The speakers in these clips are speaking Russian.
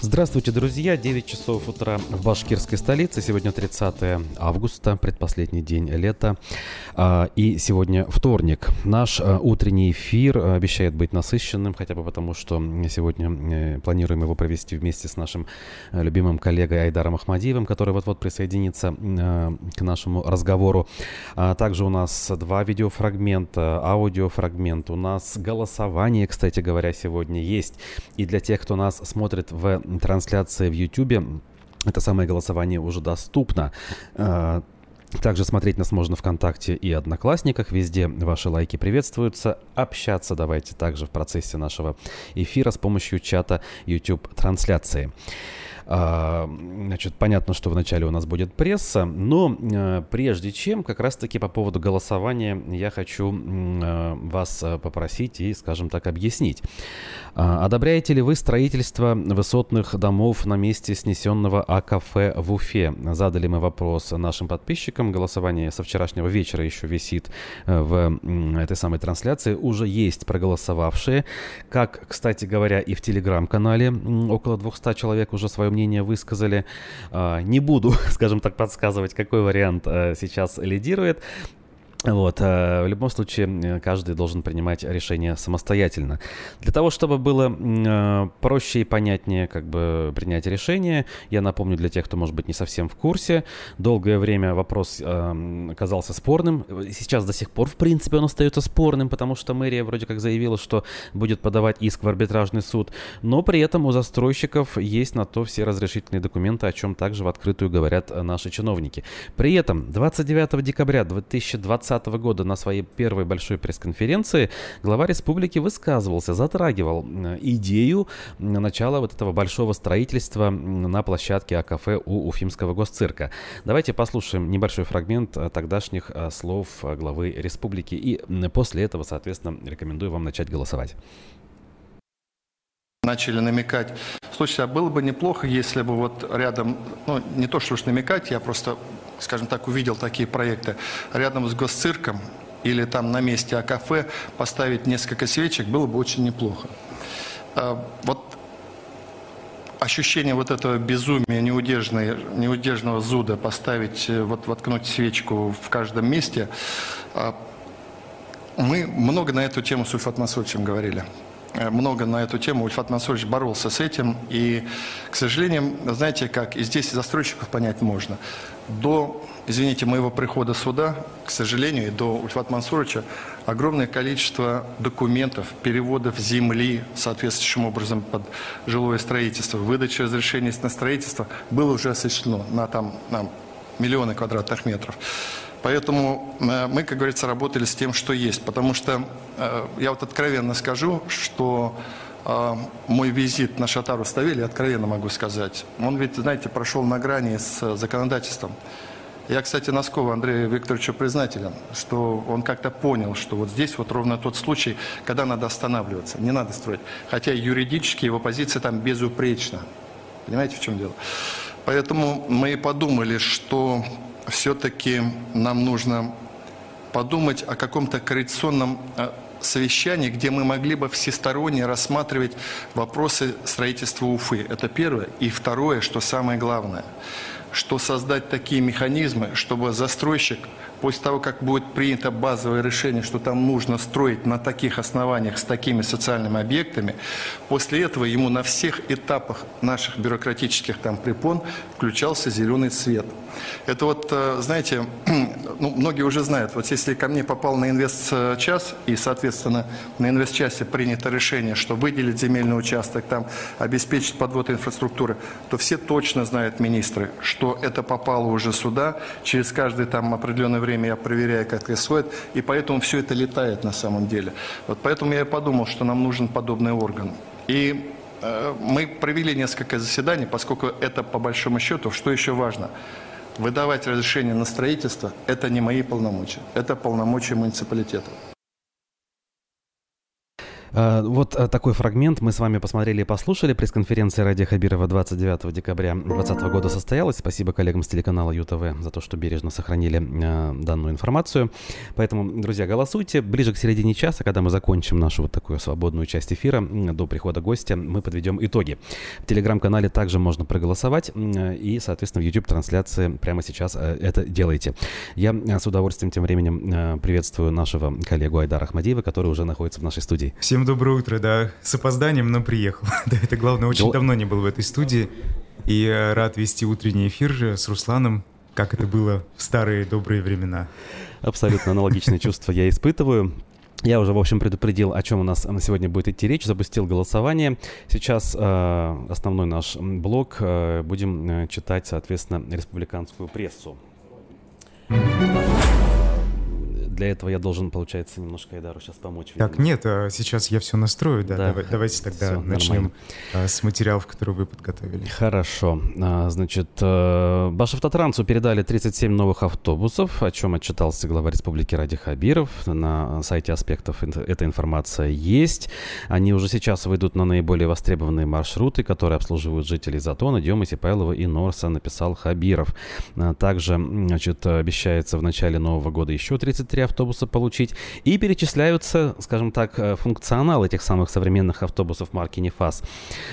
Здравствуйте, друзья! 9 часов утра в башкирской столице. Сегодня 30 августа, предпоследний день лета. А, и сегодня вторник. Наш а, утренний эфир обещает быть насыщенным, хотя бы потому, что сегодня э, планируем его провести вместе с нашим э, любимым коллегой Айдаром Ахмадиевым, который вот-вот присоединится э, к нашему разговору. А, также у нас два видеофрагмента, аудиофрагмент. У нас голосование, кстати говоря, сегодня есть. И для тех, кто нас смотрит в трансляции в YouTube. Это самое голосование уже доступно. А, также смотреть нас можно ВКонтакте и Одноклассниках. Везде ваши лайки приветствуются. Общаться давайте также в процессе нашего эфира с помощью чата YouTube-трансляции. А, значит, понятно, что вначале у нас будет пресса, но э, прежде чем, как раз-таки по поводу голосования, я хочу э, вас э, попросить и, скажем так, объяснить. А, одобряете ли вы строительство высотных домов на месте снесенного А-кафе в Уфе? Задали мы вопрос нашим подписчикам. Голосование со вчерашнего вечера еще висит в этой самой трансляции. Уже есть проголосовавшие. Как, кстати говоря, и в телеграм-канале около 200 человек уже свое мнение высказали. А, не буду, скажем так, подсказывать, какой вариант э, сейчас лидирует. Вот, э, в любом случае, э, каждый должен принимать решение самостоятельно. Для того, чтобы было э, проще и понятнее как бы принять решение, я напомню для тех, кто, может быть, не совсем в курсе, долгое время вопрос оказался спорным. Сейчас до сих пор, в принципе, он остается спорным, потому что мэрия вроде как заявила, что будет подавать иск в арбитражный суд, но при этом у застройщиков есть на то все разрешительные документы, о чем также в открытую говорят наши чиновники. При этом 29 декабря 2020 2020 года на своей первой большой пресс-конференции глава республики высказывался, затрагивал идею начала вот этого большого строительства на площадке А-кафе у Уфимского госцирка. Давайте послушаем небольшой фрагмент э, тогдашних э, слов э, главы республики и после этого, соответственно, рекомендую вам начать голосовать начали намекать. Слушайте, а было бы неплохо, если бы вот рядом, ну, не то, что уж намекать, я просто скажем так, увидел такие проекты, рядом с госцирком или там на месте а кафе поставить несколько свечек было бы очень неплохо. А, вот ощущение вот этого безумия, неудержного зуда поставить, э, вот воткнуть свечку в каждом месте, а, мы много на эту тему с Ульфат Масольевичем говорили. Э, много на эту тему. Ульфат Мансурович боролся с этим. И, к сожалению, знаете как, и здесь застройщиков понять можно. До, извините, моего прихода сюда, к сожалению, и до Ульфата Мансуровича, огромное количество документов, переводов земли соответствующим образом под жилое строительство, выдача разрешений на строительство было уже осуществлено на, там, на миллионы квадратных метров. Поэтому э, мы, как говорится, работали с тем, что есть. Потому что э, я вот откровенно скажу, что э, мой визит на Шатару Ставели, откровенно могу сказать, он ведь, знаете, прошел на грани с законодательством. Я, кстати, Носкову Андрею Викторовичу признателен, что он как-то понял, что вот здесь вот ровно тот случай, когда надо останавливаться, не надо строить. Хотя юридически его позиция там безупречна. Понимаете, в чем дело? Поэтому мы и подумали, что все-таки нам нужно подумать о каком-то коррекционном э, совещании, где мы могли бы всесторонне рассматривать вопросы строительства Уфы. Это первое. И второе, что самое главное, что создать такие механизмы, чтобы застройщик после того, как будет принято базовое решение, что там нужно строить на таких основаниях с такими социальными объектами, после этого ему на всех этапах наших бюрократических там препон включался зеленый цвет. Это вот, э, знаете, ну, многие уже знают, вот если ко мне попал на инвест-час, и, соответственно, на инвест-часе принято решение, что выделить земельный участок, там, обеспечить подвод инфраструктуры, то все точно знают министры, что это попало уже сюда, через каждый там определенное время я проверяю, как происходит, и поэтому все это летает на самом деле. Вот поэтому я и подумал, что нам нужен подобный орган. И э, мы провели несколько заседаний, поскольку это по большому счету, что еще важно – выдавать разрешение на строительство – это не мои полномочия, это полномочия муниципалитета. А, вот а, такой фрагмент мы с вами посмотрели и послушали. Пресс-конференция Ради Хабирова 29 декабря 2020 года состоялась. Спасибо коллегам с телеканала ЮТВ за то, что бережно сохранили э, данную информацию. Поэтому, друзья, голосуйте. Ближе к середине часа, когда мы закончим нашу вот такую свободную часть эфира, до прихода гостя, мы подведем итоги. В телеграм-канале также можно проголосовать. И, соответственно, в YouTube-трансляции прямо сейчас э, это делайте. Я с удовольствием тем временем приветствую нашего коллегу Айдара Ахмадиева, который уже находится в нашей студии. Всем доброе утро, да. С опозданием, но приехал. да, это главное, очень давно не был в этой студии. И рад вести утренний эфир с Русланом, как это было в старые добрые времена. Абсолютно аналогичные чувства я испытываю. Я уже, в общем, предупредил, о чем у нас сегодня будет идти речь, запустил голосование. Сейчас э, основной наш блок э, будем э, читать, соответственно, республиканскую прессу для этого я должен, получается, немножко Айдару сейчас помочь. Видимо. Так, нет, а сейчас я все настрою, да. да. Давай, давайте тогда все, начнем нормально. А, с материалов, которые вы подготовили. Хорошо. А, значит, э, Башавтотрансу передали 37 новых автобусов, о чем отчитался глава республики Ради Хабиров. На сайте аспектов эта информация есть. Они уже сейчас выйдут на наиболее востребованные маршруты, которые обслуживают жителей Затона, Демы, Сипайлова и Норса, написал Хабиров. Также, значит, обещается в начале нового года еще 33 автобуса получить. И перечисляются, скажем так, э, функционал этих самых современных автобусов марки Нефас.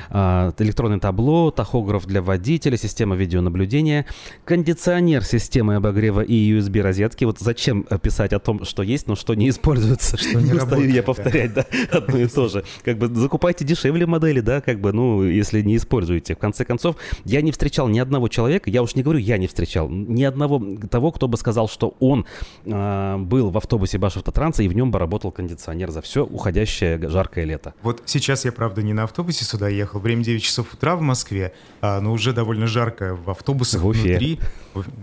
А, электронное табло, тахограф для водителя, система видеонаблюдения, кондиционер системы обогрева и USB-розетки. Вот зачем писать о том, что есть, но что не используется? Что не, устаю я повторять, да, да одно и то же. Как бы закупайте дешевле модели, да, как бы, ну, если не используете. В конце концов, я не встречал ни одного человека, я уж не говорю, я не встречал, ни одного того, кто бы сказал, что он э, был был в автобусе Башавтотранса, и в нем бы работал кондиционер за все уходящее жаркое лето. Вот сейчас я, правда, не на автобусе сюда ехал. Время 9 часов утра в Москве, а, но уже довольно жарко в автобусах в Уфе. внутри.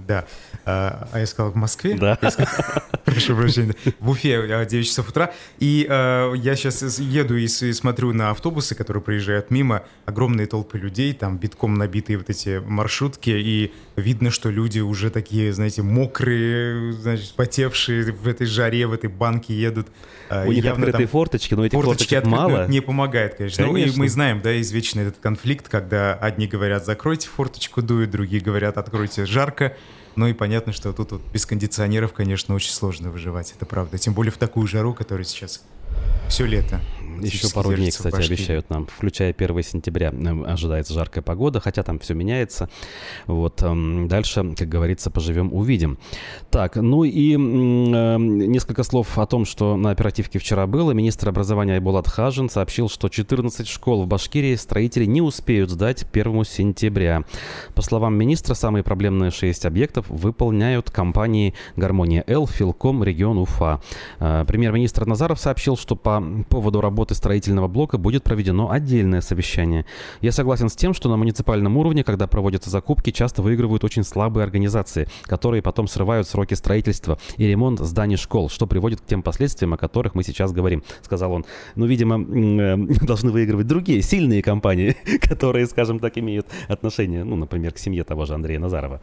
Да. А, а я сказал в Москве? Да. Прошу прощения. В Уфе 9 а, часов утра. И а, я сейчас еду и, и смотрю на автобусы, которые проезжают мимо. Огромные толпы людей, там битком набитые вот эти маршрутки. И видно, что люди уже такие, знаете, мокрые, значит, потевшие в этой жаре, в этой банке едут. А, У них открытые форточки, но этих форточки форточек мало. не помогает, конечно. конечно. Ну, и мы знаем, да, извечный этот конфликт, когда одни говорят, закройте форточку, дует, другие говорят, откройте, жарко. Ну и понятно, что тут вот без кондиционеров, конечно, очень сложно выживать, это правда. Тем более в такую жару, которая сейчас все лето. Еще пару дней, кстати, обещают нам, включая 1 сентября, ожидается жаркая погода, хотя там все меняется. Вот эм, дальше, как говорится, поживем, увидим. Так, ну и э, несколько слов о том, что на оперативке вчера было. Министр образования Айбулат Хажин сообщил, что 14 школ в Башкирии строители не успеют сдать 1 сентября. По словам министра, самые проблемные 6 объектов выполняют компании «Гармония Л», «Филком», «Регион Уфа». Э, премьер-министр Назаров сообщил, что по поводу работы работы строительного блока будет проведено отдельное совещание. Я согласен с тем, что на муниципальном уровне, когда проводятся закупки, часто выигрывают очень слабые организации, которые потом срывают сроки строительства и ремонт зданий школ, что приводит к тем последствиям, о которых мы сейчас говорим, сказал он. Ну, видимо, э, должны выигрывать другие сильные компании, которые, скажем так, имеют отношение, ну, например, к семье того же Андрея Назарова.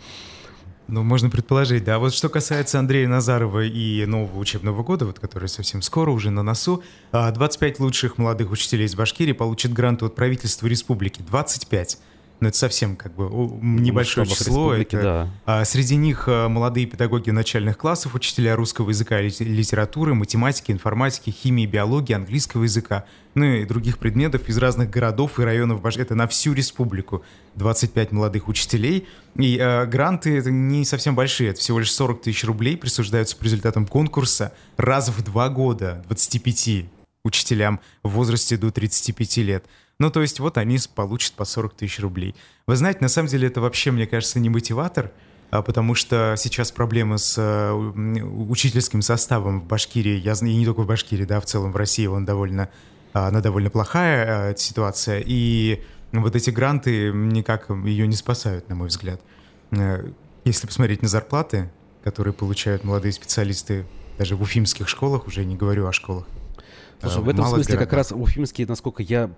Ну, можно предположить, да. Вот что касается Андрея Назарова и нового учебного года, вот, который совсем скоро, уже на носу, 25 а, лучших молодых учителей из Башкирии получат гранты от правительства республики. 25 но это совсем как бы небольшое число. Это, да. а, среди них а, молодые педагоги начальных классов, учителя русского языка и литературы, математики, информатики, химии, биологии, английского языка, ну и других предметов из разных городов и районов. Это на всю республику. 25 молодых учителей. И а, гранты это не совсем большие, это всего лишь 40 тысяч рублей присуждаются по результатам конкурса раз в два года 25 учителям в возрасте до 35 лет. Ну, то есть вот они получат по 40 тысяч рублей. Вы знаете, на самом деле это вообще, мне кажется, не мотиватор, а потому что сейчас проблемы с э, учительским составом в Башкирии, я знаю, и не только в Башкирии, да, в целом в России он довольно, а, она довольно плохая э, ситуация, и вот эти гранты никак ее не спасают, на мой взгляд. Э, если посмотреть на зарплаты, которые получают молодые специалисты даже в уфимских школах, уже не говорю о школах Слушай, в этом смысле как городах. раз уфимские, насколько я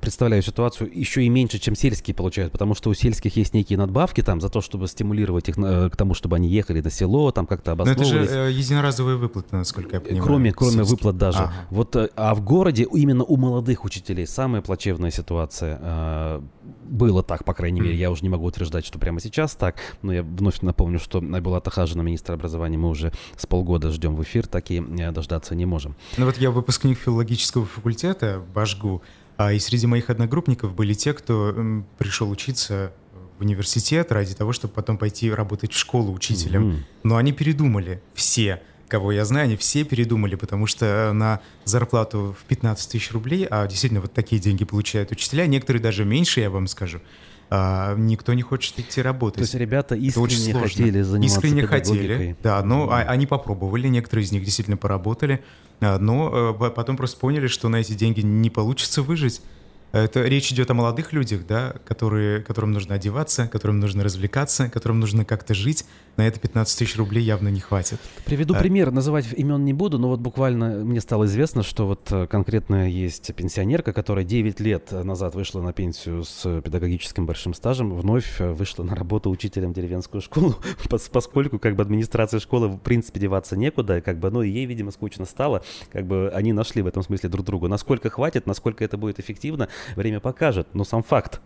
представляю ситуацию, еще и меньше, чем сельские получают, потому что у сельских есть некие надбавки там за то, чтобы стимулировать их на- к тому, чтобы они ехали на село, там как-то Но это же обосновывались. э, единоразовые выплаты, насколько я понимаю. Кроме, кроме сельские. выплат даже. Ага. Вот, э, а в городе именно у молодых учителей самая плачевная ситуация. э, Было так, по крайней мере. Я уже не могу утверждать, что прямо сейчас так. Но я вновь напомню, что была Тахажина, министр образования, мы уже с полгода ждем в эфир, так и э, дождаться не можем. Ну вот я выпускник филологического факультета в Башгу, а и среди моих одногруппников были те, кто пришел учиться в университет ради того, чтобы потом пойти работать в школу учителем. Мгм. Но они передумали, все, кого я знаю, они все передумали, потому что на зарплату в 15 тысяч рублей, а действительно вот такие деньги получают учителя, некоторые даже меньше, я вам скажу, а, никто не хочет идти работать. То есть ребята искренне хотели заниматься Искренне педагогикой. хотели, да, но а- они попробовали, некоторые из них действительно поработали, но э, по- потом просто поняли, что на эти деньги не получится выжить. Это речь идет о молодых людях, да, которые, которым нужно одеваться, которым нужно развлекаться, которым нужно как-то жить. На это 15 тысяч рублей явно не хватит. Приведу А- пример, называть имен не буду, но вот буквально мне стало известно, что вот э, конкретно есть пенсионерка, которая 9 лет назад вышла на пенсию с педагогическим большим стажем, вновь э, вышла на работу учителем в деревенскую школу, пос- поскольку как бы администрация школы в принципе деваться некуда, как бы, ну и ей, видимо, скучно стало, как бы они нашли в этом смысле друг друга. Насколько хватит, насколько это будет эффективно, время покажет, но сам факт.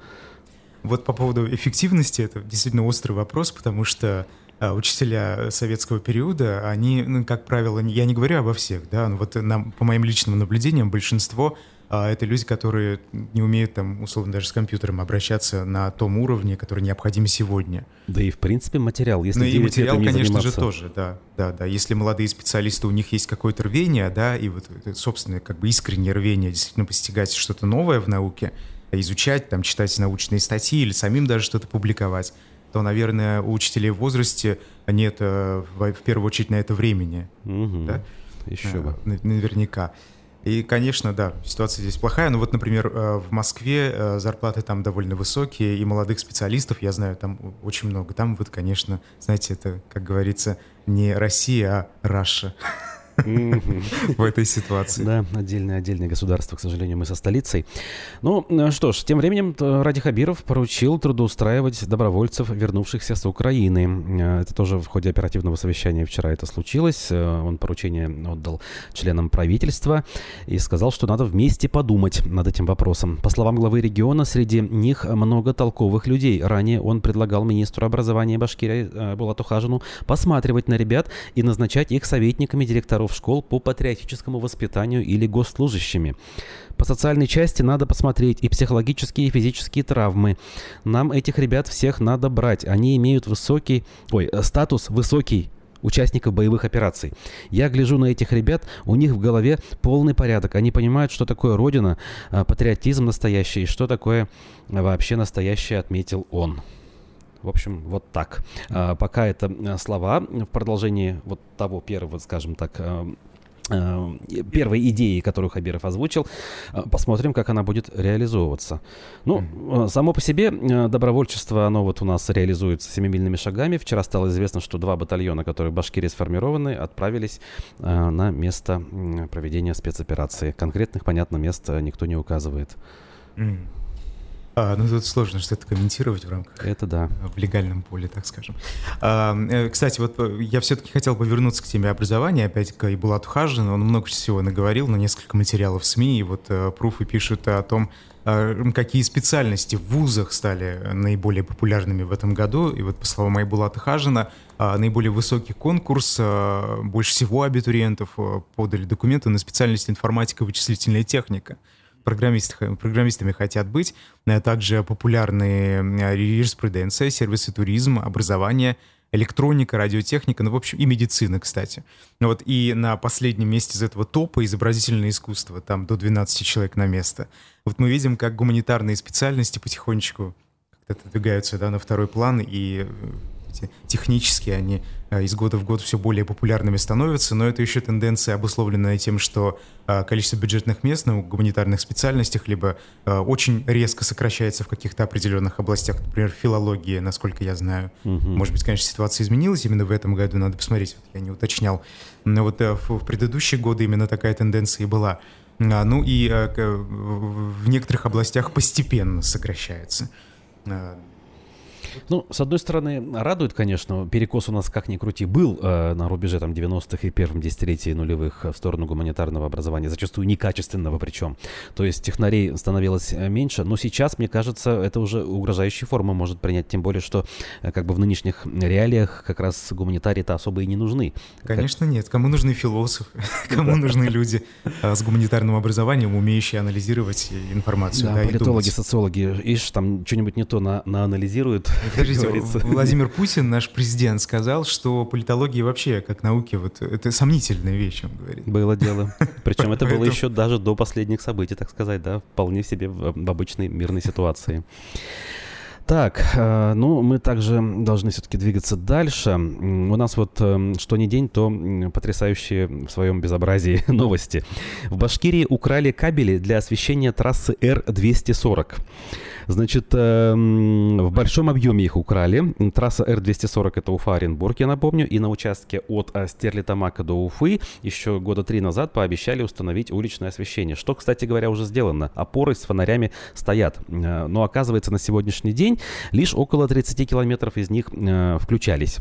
Вот по поводу эффективности, это действительно острый вопрос, потому что учителя советского периода, они, ну, как правило, я не говорю обо всех, да, но вот нам, по моим личным наблюдениям, большинство а, это люди, которые не умеют там, условно, даже с компьютером обращаться на том уровне, который необходим сегодня. Да и в принципе материал, если Ну и 9 лет материал, конечно же, заниматься. тоже, да, да, да. Если молодые специалисты, у них есть какое-то рвение, да, и вот собственное, как бы искреннее рвение действительно постигать что-то новое в науке, изучать, там, читать научные статьи или самим даже что-то публиковать, то, наверное, у учителей в возрасте нет в первую очередь на это времени, Мгм. да? Еще Э, бы. на- Наверняка. И, конечно, да, ситуация здесь плохая. Но вот, например, э, в Москве э, зарплаты там довольно высокие, и молодых специалистов, я знаю, там очень много. Там вот, конечно, знаете, это, как говорится, не Россия, а Раша. в этой ситуации. Да, отдельное, отдельное государство, к сожалению, мы со столицей. Ну, что ж, тем временем э, Ради Хабиров поручил трудоустраивать добровольцев, вернувшихся с Украины. Э, Это тоже в ходе оперативного совещания вчера это случилось. Э, Он поручение отдал членам правительства и сказал, что надо вместе подумать над этим вопросом. По словам главы региона, среди них много толковых людей. Ранее он предлагал министру образования Башкирии Булату Хажину посматривать на ребят и назначать их советниками директоров школ по патриотическому воспитанию или госслужащими. По социальной части надо посмотреть и психологические, и физические травмы. Нам этих ребят всех надо брать. Они имеют высокий, ой, э, статус высокий участников боевых операций. Я гляжу на этих ребят, у них в голове полный порядок. Они понимают, что такое Родина, а, патриотизм настоящий, и что такое а, вообще настоящее, отметил он. В общем, вот так. А, пока это э, слова в продолжении вот того первого, скажем так, э, э, первой идеи, которую Хабиров озвучил. Посмотрим, как она будет реализовываться. Ну, само по себе добровольчество, оно вот у нас реализуется семимильными шагами. Вчера стало известно, что два батальона, которые в Башкирии сформированы, отправились на место проведения спецоперации. Конкретных, понятно, мест никто не указывает. А, ну тут сложно что-то комментировать в рамках Это да. в легальном поле, так скажем. А, э, Кстати, вот э, я все-таки хотел повернуться к теме образования, опять к Ибулату Хажину. Он много всего наговорил на несколько материалов в СМИ, и вот э, пруфы пишут о том, э, какие специальности в вузах стали наиболее популярными в этом году. И вот по словам Айбулата Хажина, а, наиболее высокий конкурс, а, больше всего абитуриентов а, подали документы на специальность информатика и вычислительная техника программисты, программистами хотят быть. А Также популярные э, юриспруденция, сервисы туризм, образование, электроника, радиотехника, ну, в общем, и медицина, кстати. Ну Вот, и на последнем месте из этого топа изобразительное искусство, там до 12 человек на место. Вот мы видим, как гуманитарные специальности потихонечку отодвигаются да, на второй план, и э, технически они э, из года в год все более популярными становятся, но это еще тенденция, обусловленная тем, что э, количество бюджетных мест на гуманитарных специальностях либо э, очень резко сокращается в каких-то определенных областях, например, филология, насколько я знаю. Мгм. Может быть, конечно, ситуация изменилась именно в этом году, надо посмотреть, вот я не уточнял. Но вот в, предыдущие годы именно такая тенденция и была. А, ну и в некоторых областях постепенно сокращается. Ну, с одной стороны, радует, конечно, перекос у нас, как ни крути, был э, на рубеже там 90-х и первом десятилетии нулевых в сторону гуманитарного образования, зачастую некачественного причем. То есть технарей становилось э, меньше, но сейчас, мне кажется, это уже угрожающая форма может принять, тем более, что э, как бы в нынешних реалиях как раз гуманитарии-то особо и не нужны. Конечно, как... нет. Кому нужны философы? Кому нужны люди э, с гуманитарным образованием, умеющие анализировать информацию? Да, политологи, социологи, ишь, там что-нибудь не то на, наанализируют Подождите, Владимир Путин, наш президент, сказал, что политология вообще, как науки, вот это сомнительная вещь, он говорит. Было дело. Причем это было еще даже до последних событий, так сказать, да, вполне себе в обычной мирной ситуации. Так, э, ну мы также должны все-таки двигаться дальше. У нас вот э, что ни день, то потрясающие в своем безобразии новости. В Башкирии украли кабели для освещения трассы Р-240. Значит, эм, в большом объеме их украли. Трасса Р-240 это Уфа-Оренбург, я напомню. И на участке от э, Стерлитамака до Уфы еще года три назад пообещали установить уличное освещение. Что, кстати говоря, уже сделано. Опоры с фонарями стоят. Э, но оказывается, на сегодняшний день лишь около 30 километров из них э, включались.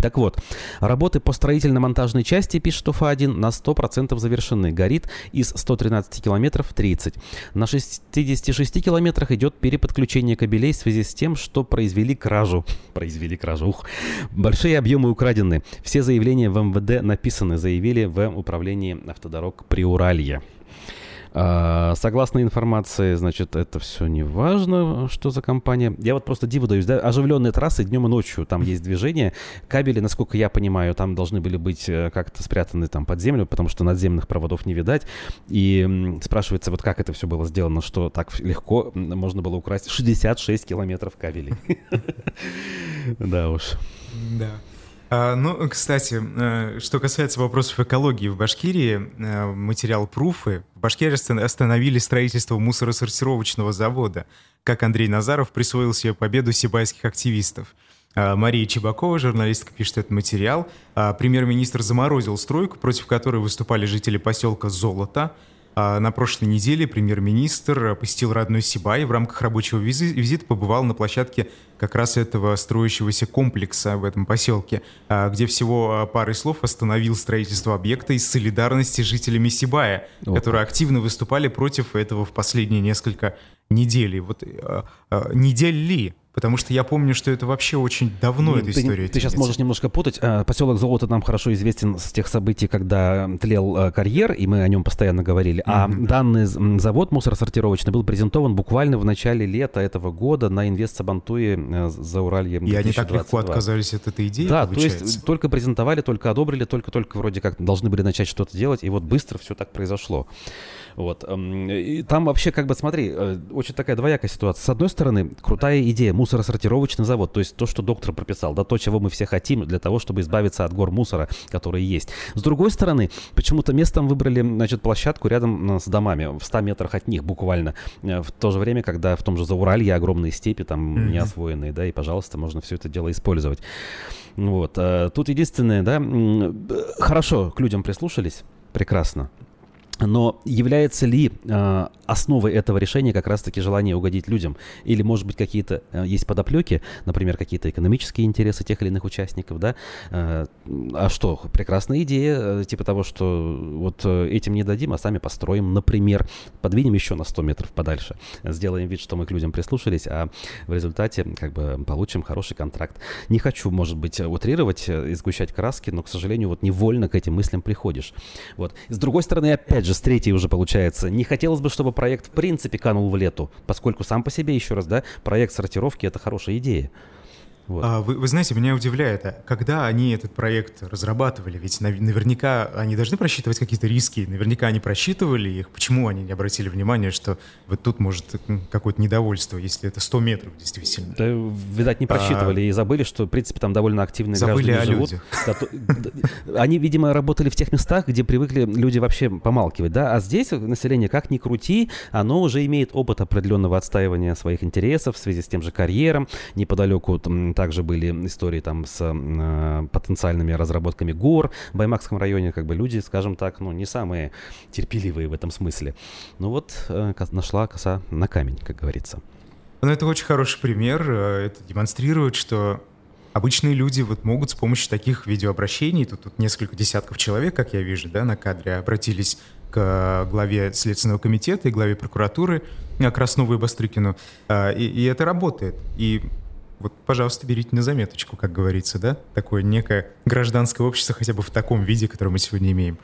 Так вот, работы по строительно-монтажной части, пишет УФА-1, на 100% завершены. Горит из 113 километров 30. На 66 километрах идет переподключение кабелей в связи с тем, что произвели кражу. Произвели кражу. Ух. Большие объемы украдены. Все заявления в МВД написаны, заявили в управлении автодорог Приуралья. А, согласно информации, значит, это все не важно, что за компания. Я вот просто диву даюсь, да, оживленные трассы днем и ночью, там есть движение. Кабели, насколько я понимаю, там должны были быть э, как-то спрятаны там под землю, потому что надземных проводов не видать. И спрашивается, вот как это все было сделано, что так легко можно было украсть 66 километров кабелей. Да уж. Да. А, ну, кстати, э, что касается вопросов экологии в Башкирии, э, материал Пруфы, в Башкирии остановили строительство мусоросортировочного завода, как Андрей Назаров присвоил себе победу сибайских активистов. А, Мария Чебакова, журналистка, пишет этот материал. А, премьер-министр заморозил стройку, против которой выступали жители поселка Золото. На прошлой неделе премьер-министр посетил родной Сибай и в рамках рабочего визита побывал на площадке как раз этого строящегося комплекса в этом поселке, а, где всего а, парой слов остановил строительство объекта из солидарности с жителями Сибая, О. которые активно выступали против этого в последние несколько недель. Вот а, недель ли? Потому что я помню, что это вообще очень давно эта история. Ты, ты сейчас можешь немножко путать. Поселок Золото нам хорошо известен с тех событий, когда тлел карьер, и мы о нем постоянно говорили. А mm-hmm. данный завод мусоросортировочный был презентован буквально в начале лета этого года на Инвест Сабантуе Э, за Уральем И они так легко отказались от этой идеи, Да, получается? то есть только презентовали, только одобрили, только-только вроде как должны были начать что-то делать, и вот быстро все так произошло. Вот. Эм, и там вообще, как бы, смотри, э, очень такая двоякая ситуация. С одной стороны, крутая идея, мусоросортировочный завод, то есть то, что доктор прописал, да, то, чего мы все хотим для того, чтобы избавиться от гор мусора, которые есть. С другой стороны, почему-то местом выбрали, значит, площадку рядом с домами, в 100 метрах от них буквально, э, в то же время, когда в том же Зауралье огромные степи там mm-hmm. не освоенные, да, и, пожалуйста, можно все это дело использовать. Вот. Э, тут единственное, да, хорошо, к людям прислушались, прекрасно. Но является ли э, основой этого решения как раз-таки желание угодить людям? Или, может быть, какие-то э, есть подоплеки, например, какие-то экономические интересы тех или иных участников, да? Э, а что, прекрасная идея, э, типа того, что вот э, этим не дадим, а сами построим, например, подвинем еще на 100 метров подальше, сделаем вид, что мы к людям прислушались, а в результате как бы получим хороший контракт. Не хочу, может быть, утрировать и сгущать краски, но, к сожалению, вот невольно к этим мыслям приходишь. Вот. С другой стороны, опять же, с третьей уже получается. Не хотелось бы, чтобы проект в принципе канул в лету, поскольку сам по себе, еще раз, да, проект сортировки — это хорошая идея. Вот. А, вы, вы знаете, меня удивляет, а когда они этот проект разрабатывали, ведь наверняка они должны просчитывать какие-то риски, наверняка они просчитывали их, почему они не обратили внимания, что вот тут может какое-то недовольство, если это 100 метров действительно. Да, видать, не просчитывали а... и забыли, что, в принципе, там довольно активные забыли граждане о живут. Они, видимо, работали в тех местах, где привыкли люди вообще помалкивать, да, а здесь население, как ни крути, оно уже имеет опыт определенного отстаивания своих интересов в связи с тем же карьером, неподалеку также были истории там с э, потенциальными разработками гор в Баймакском районе, как бы люди, скажем так, ну, не самые терпеливые в этом смысле. Ну вот, э, нашла коса на камень, как говорится. Ну, это очень хороший пример. Э, это демонстрирует, что обычные люди вот могут с помощью таких видеообращений, тут, тут несколько десятков человек, как я вижу, да, на кадре, обратились к главе Следственного комитета и главе прокуратуры Краснову и Бастрыкину, и, и это работает. И вот, пожалуйста, берите на заметочку, как говорится, да, такое некое гражданское общество хотя бы в таком виде, которое мы сегодня имеем.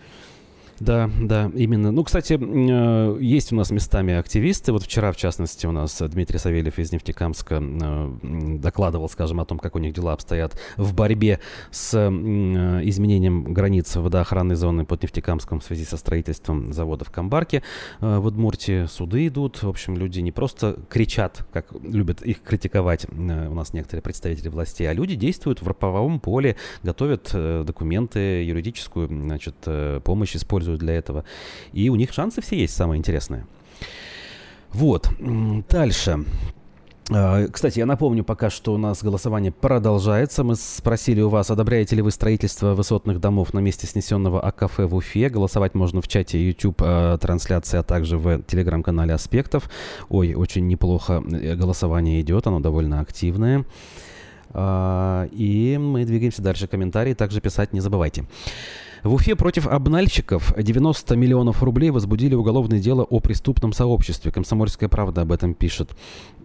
Да, да, именно. Ну, кстати, э, есть у нас местами активисты. Вот вчера, в частности, у нас Дмитрий Савельев из Нефтекамска э, докладывал, скажем, о том, как у них дела обстоят в борьбе с э, изменением границ водоохранной зоны под Нефтекамском в связи со строительством завода в Камбарке. В Удмуртии суды идут. В общем, люди не просто кричат, как любят их критиковать у нас некоторые представители властей, а люди действуют в правовом поле, готовят документы, юридическую значит, помощь используют используют для этого. И у них шансы все есть, самое интересное. Вот. Дальше. А, кстати, я напомню пока, что у нас голосование продолжается. Мы спросили у вас, одобряете ли вы строительство высотных домов на месте снесенного АКФ в Уфе. Голосовать можно в чате YouTube а, трансляции, а также в телеграм-канале Аспектов. Ой, очень неплохо э, голосование идет, оно довольно активное. А, и мы двигаемся дальше. Комментарии также писать не забывайте. В Уфе против обнальщиков 90 миллионов рублей возбудили уголовное дело о преступном сообществе. Комсомольская правда об этом пишет.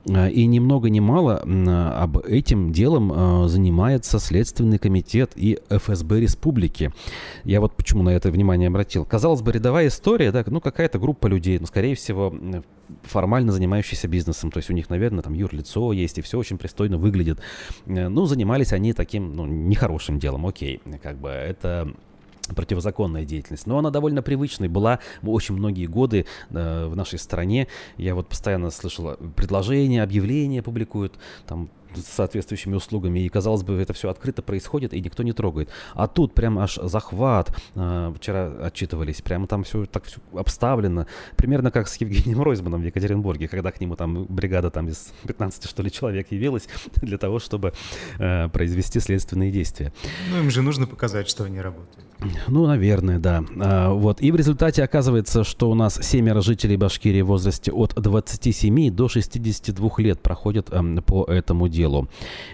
А, и ни много ни мало об этим делом а, занимается Следственный комитет и ФСБ республики. Я вот почему на это внимание обратил. Казалось бы, рядовая история, да, ну какая-то группа людей, ну скорее всего формально занимающиеся бизнесом. То есть у них, наверное, там юрлицо есть, и все очень пристойно выглядит. Э, ну, занимались они таким, ну, нехорошим делом, окей. Как бы это противозаконная деятельность. Но она довольно привычной была очень многие годы э, в нашей стране. Я вот постоянно слышала предложения, объявления публикуют, там соответствующими услугами, и, казалось бы, это все открыто происходит, и никто не трогает. А тут прям аж захват, э, вчера отчитывались, прямо там все так все обставлено, примерно как с Евгением Ройзманом в Екатеринбурге, когда к нему там бригада там из 15, что ли, человек явилась для того, чтобы э, произвести следственные действия. Ну, им же нужно показать, что они работают. Ну, наверное, да. А, вот. И в результате оказывается, что у нас семеро жителей Башкирии в возрасте от 27 до 62 лет проходят а, по этому делу.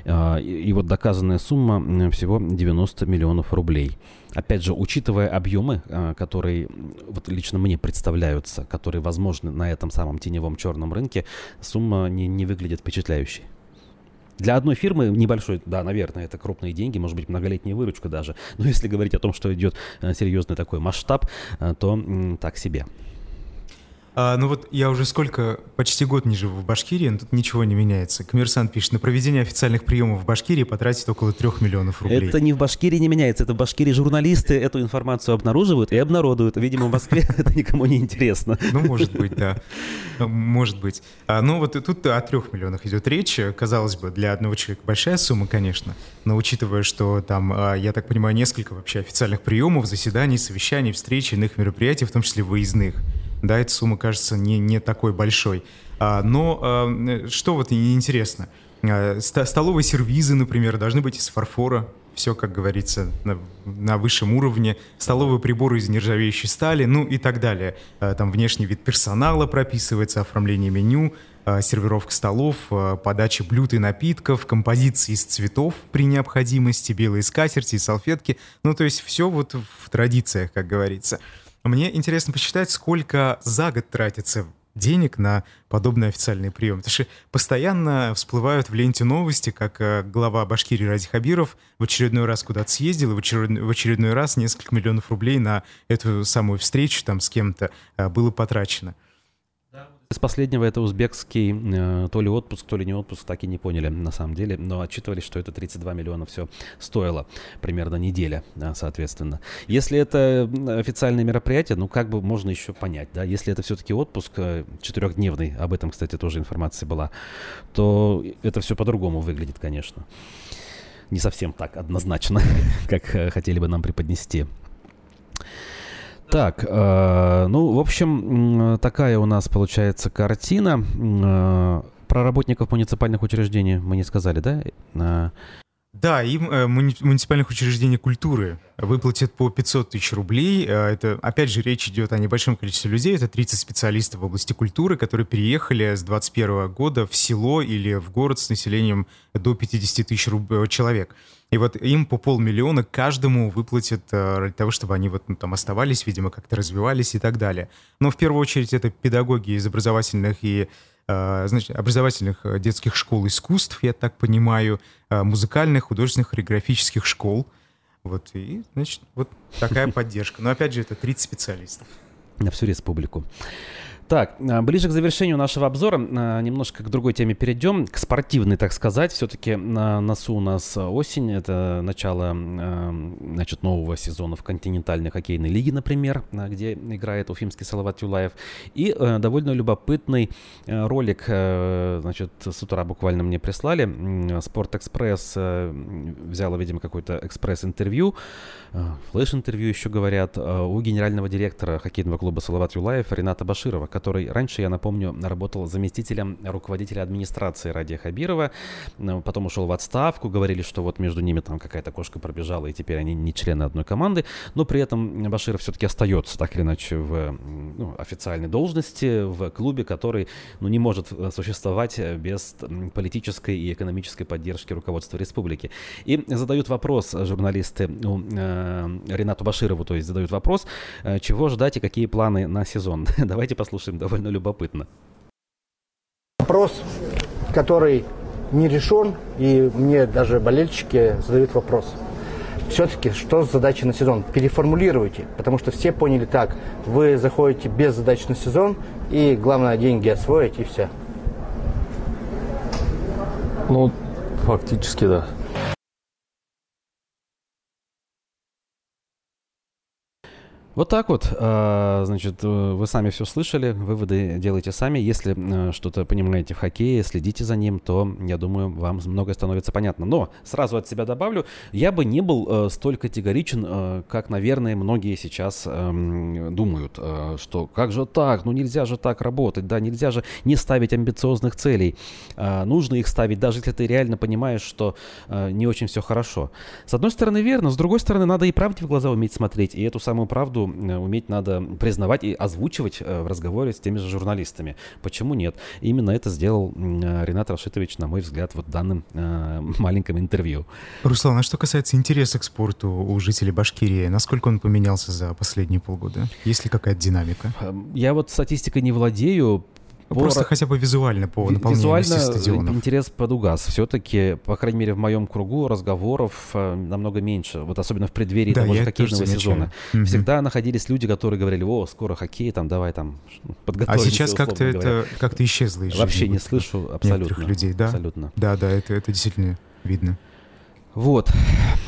А, и, и вот доказанная сумма всего 90 миллионов рублей. Опять же, учитывая объемы, а, которые вот лично мне представляются, которые возможны на этом самом теневом черном рынке, сумма не, не выглядит впечатляющей. Для одной фирмы небольшой, да, наверное, это крупные деньги, может быть, многолетняя выручка даже. Но если говорить о том, что идет э, серьезный такой масштаб, э, то так себе. А, ну вот я уже сколько, почти год не живу в Башкирии, но тут ничего не меняется. Коммерсант пишет, на проведение официальных приемов в Башкирии потратить около трех миллионов рублей. Это не в Башкирии не меняется, это в Башкирии журналисты эту информацию обнаруживают и обнародуют. Видимо, в Москве это никому не интересно. Ну, может быть, да. Может быть. А, ну вот тут о трех миллионах идет речь. Казалось бы, для одного человека большая сумма, конечно, но учитывая, что там, а, я так понимаю, несколько вообще официальных приемов, заседаний, совещаний, встреч, иных мероприятий, в том числе выездных, да, эта сумма кажется не, не такой большой. А, но а, что вот интересно, а, столовые сервизы, например, должны быть из фарфора, все, как говорится, на, на высшем уровне, столовые приборы из нержавеющей стали, ну и так далее. А, там внешний вид персонала прописывается, оформление меню, а, сервировка столов, а, подача блюд и напитков, композиции из цветов при необходимости, белые скатерти и салфетки. Ну, то есть все вот в традициях, как говорится. Мне интересно посчитать, сколько за год тратится денег на подобный официальный прием. Потому что постоянно всплывают в ленте новости, как э, глава Башкирии Ради Хабиров в очередной раз куда-то съездил, и в очередной, в очередной раз несколько миллионов рублей на эту самую встречу там с кем-то э, было потрачено. Из последнего это узбекский э, то ли отпуск, то ли не отпуск, так и не поняли на самом деле, но отчитывались, что это 32 миллиона все стоило, примерно неделя, соответственно. Если это официальное мероприятие, ну как бы можно еще понять, да, если это все-таки отпуск э, четырехдневный, об этом, кстати, тоже информация была, то это все по-другому выглядит, конечно. Не совсем так однозначно, как э, хотели бы нам преподнести. Так, э, ну, в общем, такая у нас получается картина. Э, Про работников муниципальных учреждений мы не сказали, да? А, да, им э, муниципальных учреждений культуры выплатят по 500 тысяч рублей. Э, это, опять же, речь идет о небольшом количестве людей. Это 30 специалистов в области культуры, которые переехали с 2021 года в село или в город с населением до 50 тысяч человек. И вот им по полмиллиона каждому выплатят э, ради того, чтобы они вот ну, там оставались, видимо, как-то развивались и так далее. Но в первую очередь это педагоги из образовательных и Э, значит, образовательных э, детских школ искусств, я так понимаю, музыкальных, художественных, хореографических школ. Вот, и, значит, вот такая поддержка. Но, опять же, это 30 специалистов. На всю республику. Так, а, ближе к завершению нашего обзора а, немножко к другой теме перейдем, к спортивной, так сказать. Все-таки на носу у нас осень, это начало а, значит, нового сезона в континентальной хоккейной лиге, например, где играет уфимский Салават Юлаев. И довольно любопытный ролик, значит, с утра буквально мне прислали. Спортэкспресс взяла, видимо, какой-то экспресс-интервью, флеш-интервью еще говорят, у генерального директора хоккейного клуба Салават Юлаев Рената Баширова, который раньше, я напомню, работал заместителем руководителя администрации Радия Хабирова, потом ушел в отставку, говорили, что вот между ними там какая-то кошка пробежала, и теперь они не члены одной команды, но при этом Баширов все-таки остается так или иначе в ну, официальной должности, в клубе, который ну, не может э, существовать без политической и экономической поддержки руководства республики. И задают вопрос журналисты ну, э, Ренату Баширову, то есть задают вопрос, э, чего ждать и какие планы на сезон. Давайте послушаем слушаем, довольно любопытно. Вопрос, который не решен, и мне даже болельщики задают вопрос. Все-таки, что с задачей на сезон? Переформулируйте, потому что все поняли так. Вы заходите без задач на сезон, и главное деньги освоить, и все. Ну, фактически, да. Вот так вот, а, значит, э, вы сами все слышали, выводы делайте сами. Если э, что-то понимаете в хоккее, следите за ним, то, я думаю, вам многое становится понятно. Но сразу от себя добавлю, я бы не был э, столь категоричен, как, наверное, многие сейчас эм, думают, что как же так, ну нельзя же так работать, да, нельзя же не ставить амбициозных целей. Нужно их ставить, даже если ты реально понимаешь, что не очень все хорошо. С одной стороны, верно, с другой стороны, надо и правде в глаза уметь смотреть, и эту самую правду Э, уметь надо признавать и озвучивать э, в разговоре с теми же журналистами. Почему нет? Именно это сделал э, Ренат Рашитович, на мой взгляд, вот данным маленьком интервью. Руслан, а что касается интереса к спорту у жителей Башкирии, насколько он поменялся за последние полгода? Есть ли какая-то динамика? Я вот статистикой не владею, ну, просто хотя бы визуально по наполнению Визуально стадионов. интерес подугас. Все-таки, по крайней мере, в моем кругу разговоров э, намного меньше. Вот особенно в преддверии да, того же хоккейного сезона. Угу. Всегда находились люди, которые говорили, о, скоро хоккей, там, давай там подготовимся. А сейчас как-то это как-то исчезло Вообще не слышу абсолютно. людей, да? Абсолютно. Да, да, это, это действительно видно. Вот.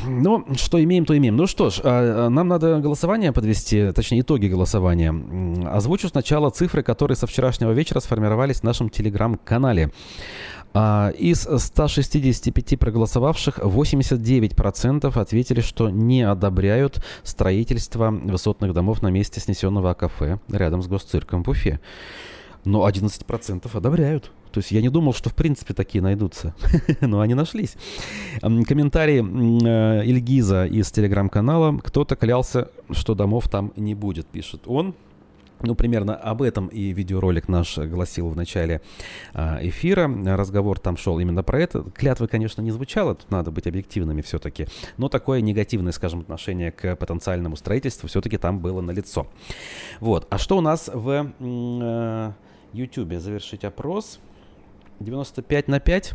Ну, что имеем, то имеем. Ну что ж, а, а, нам надо голосование подвести, точнее, итоги голосования. Озвучу сначала цифры, которые со вчерашнего вечера сформировались в нашем телеграм-канале. А, из 165 проголосовавших 89% ответили, что не одобряют строительство высотных домов на месте снесенного кафе рядом с госцирком в Уфе. Но 11% одобряют. То есть я не думал, что в принципе такие найдутся. Но они нашлись. Комментарий э, Ильгиза из телеграм-канала. Кто-то клялся, что домов там не будет, пишет он. Ну, примерно об этом и видеоролик наш гласил в начале а, эфира. Разговор там шел именно про это. Клятвы, конечно, не звучало, тут надо быть объективными все-таки. Но такое негативное, скажем, отношение к потенциальному строительству все-таки там было налицо. Вот. А что у нас в э, YouTube? Завершить опрос. 95 на 5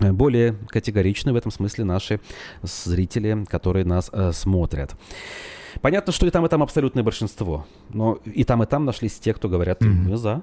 э, более категоричны в этом смысле наши зрители, которые нас э, смотрят. Понятно, что и там, и там абсолютное большинство. Но и там, и там нашлись те, кто говорят, мы за.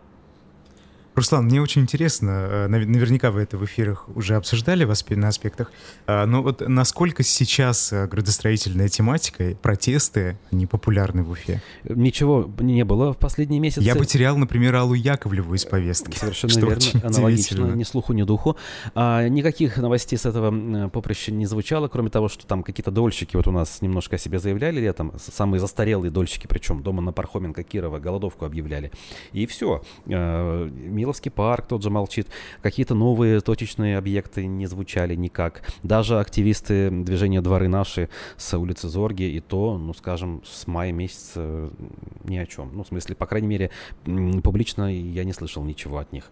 Руслан, мне очень интересно, э, наверняка вы это в эфирах уже обсуждали на аспектах, а, но вот насколько сейчас э, градостроительная тематика, протесты, не популярны в Уфе? Ничего не было в последние месяцы. Я потерял, например, Аллу Яковлеву из повестки. Совершенно что верно, аналогично, ни слуху, ни духу. А, никаких новостей с этого поприща не звучало, кроме того, что там какие-то дольщики вот у нас немножко о себе заявляли летом, самые застарелые дольщики, причем дома на Пархоменко, Кирова, голодовку объявляли. И все. А, Вавиловский парк тот же молчит. Какие-то новые точечные объекты не звучали никак. Даже активисты движения «Дворы наши» с улицы Зорги и то, ну, скажем, с мая месяца ни о чем. Ну, в смысле, по крайней мере, публично я не слышал ничего от них.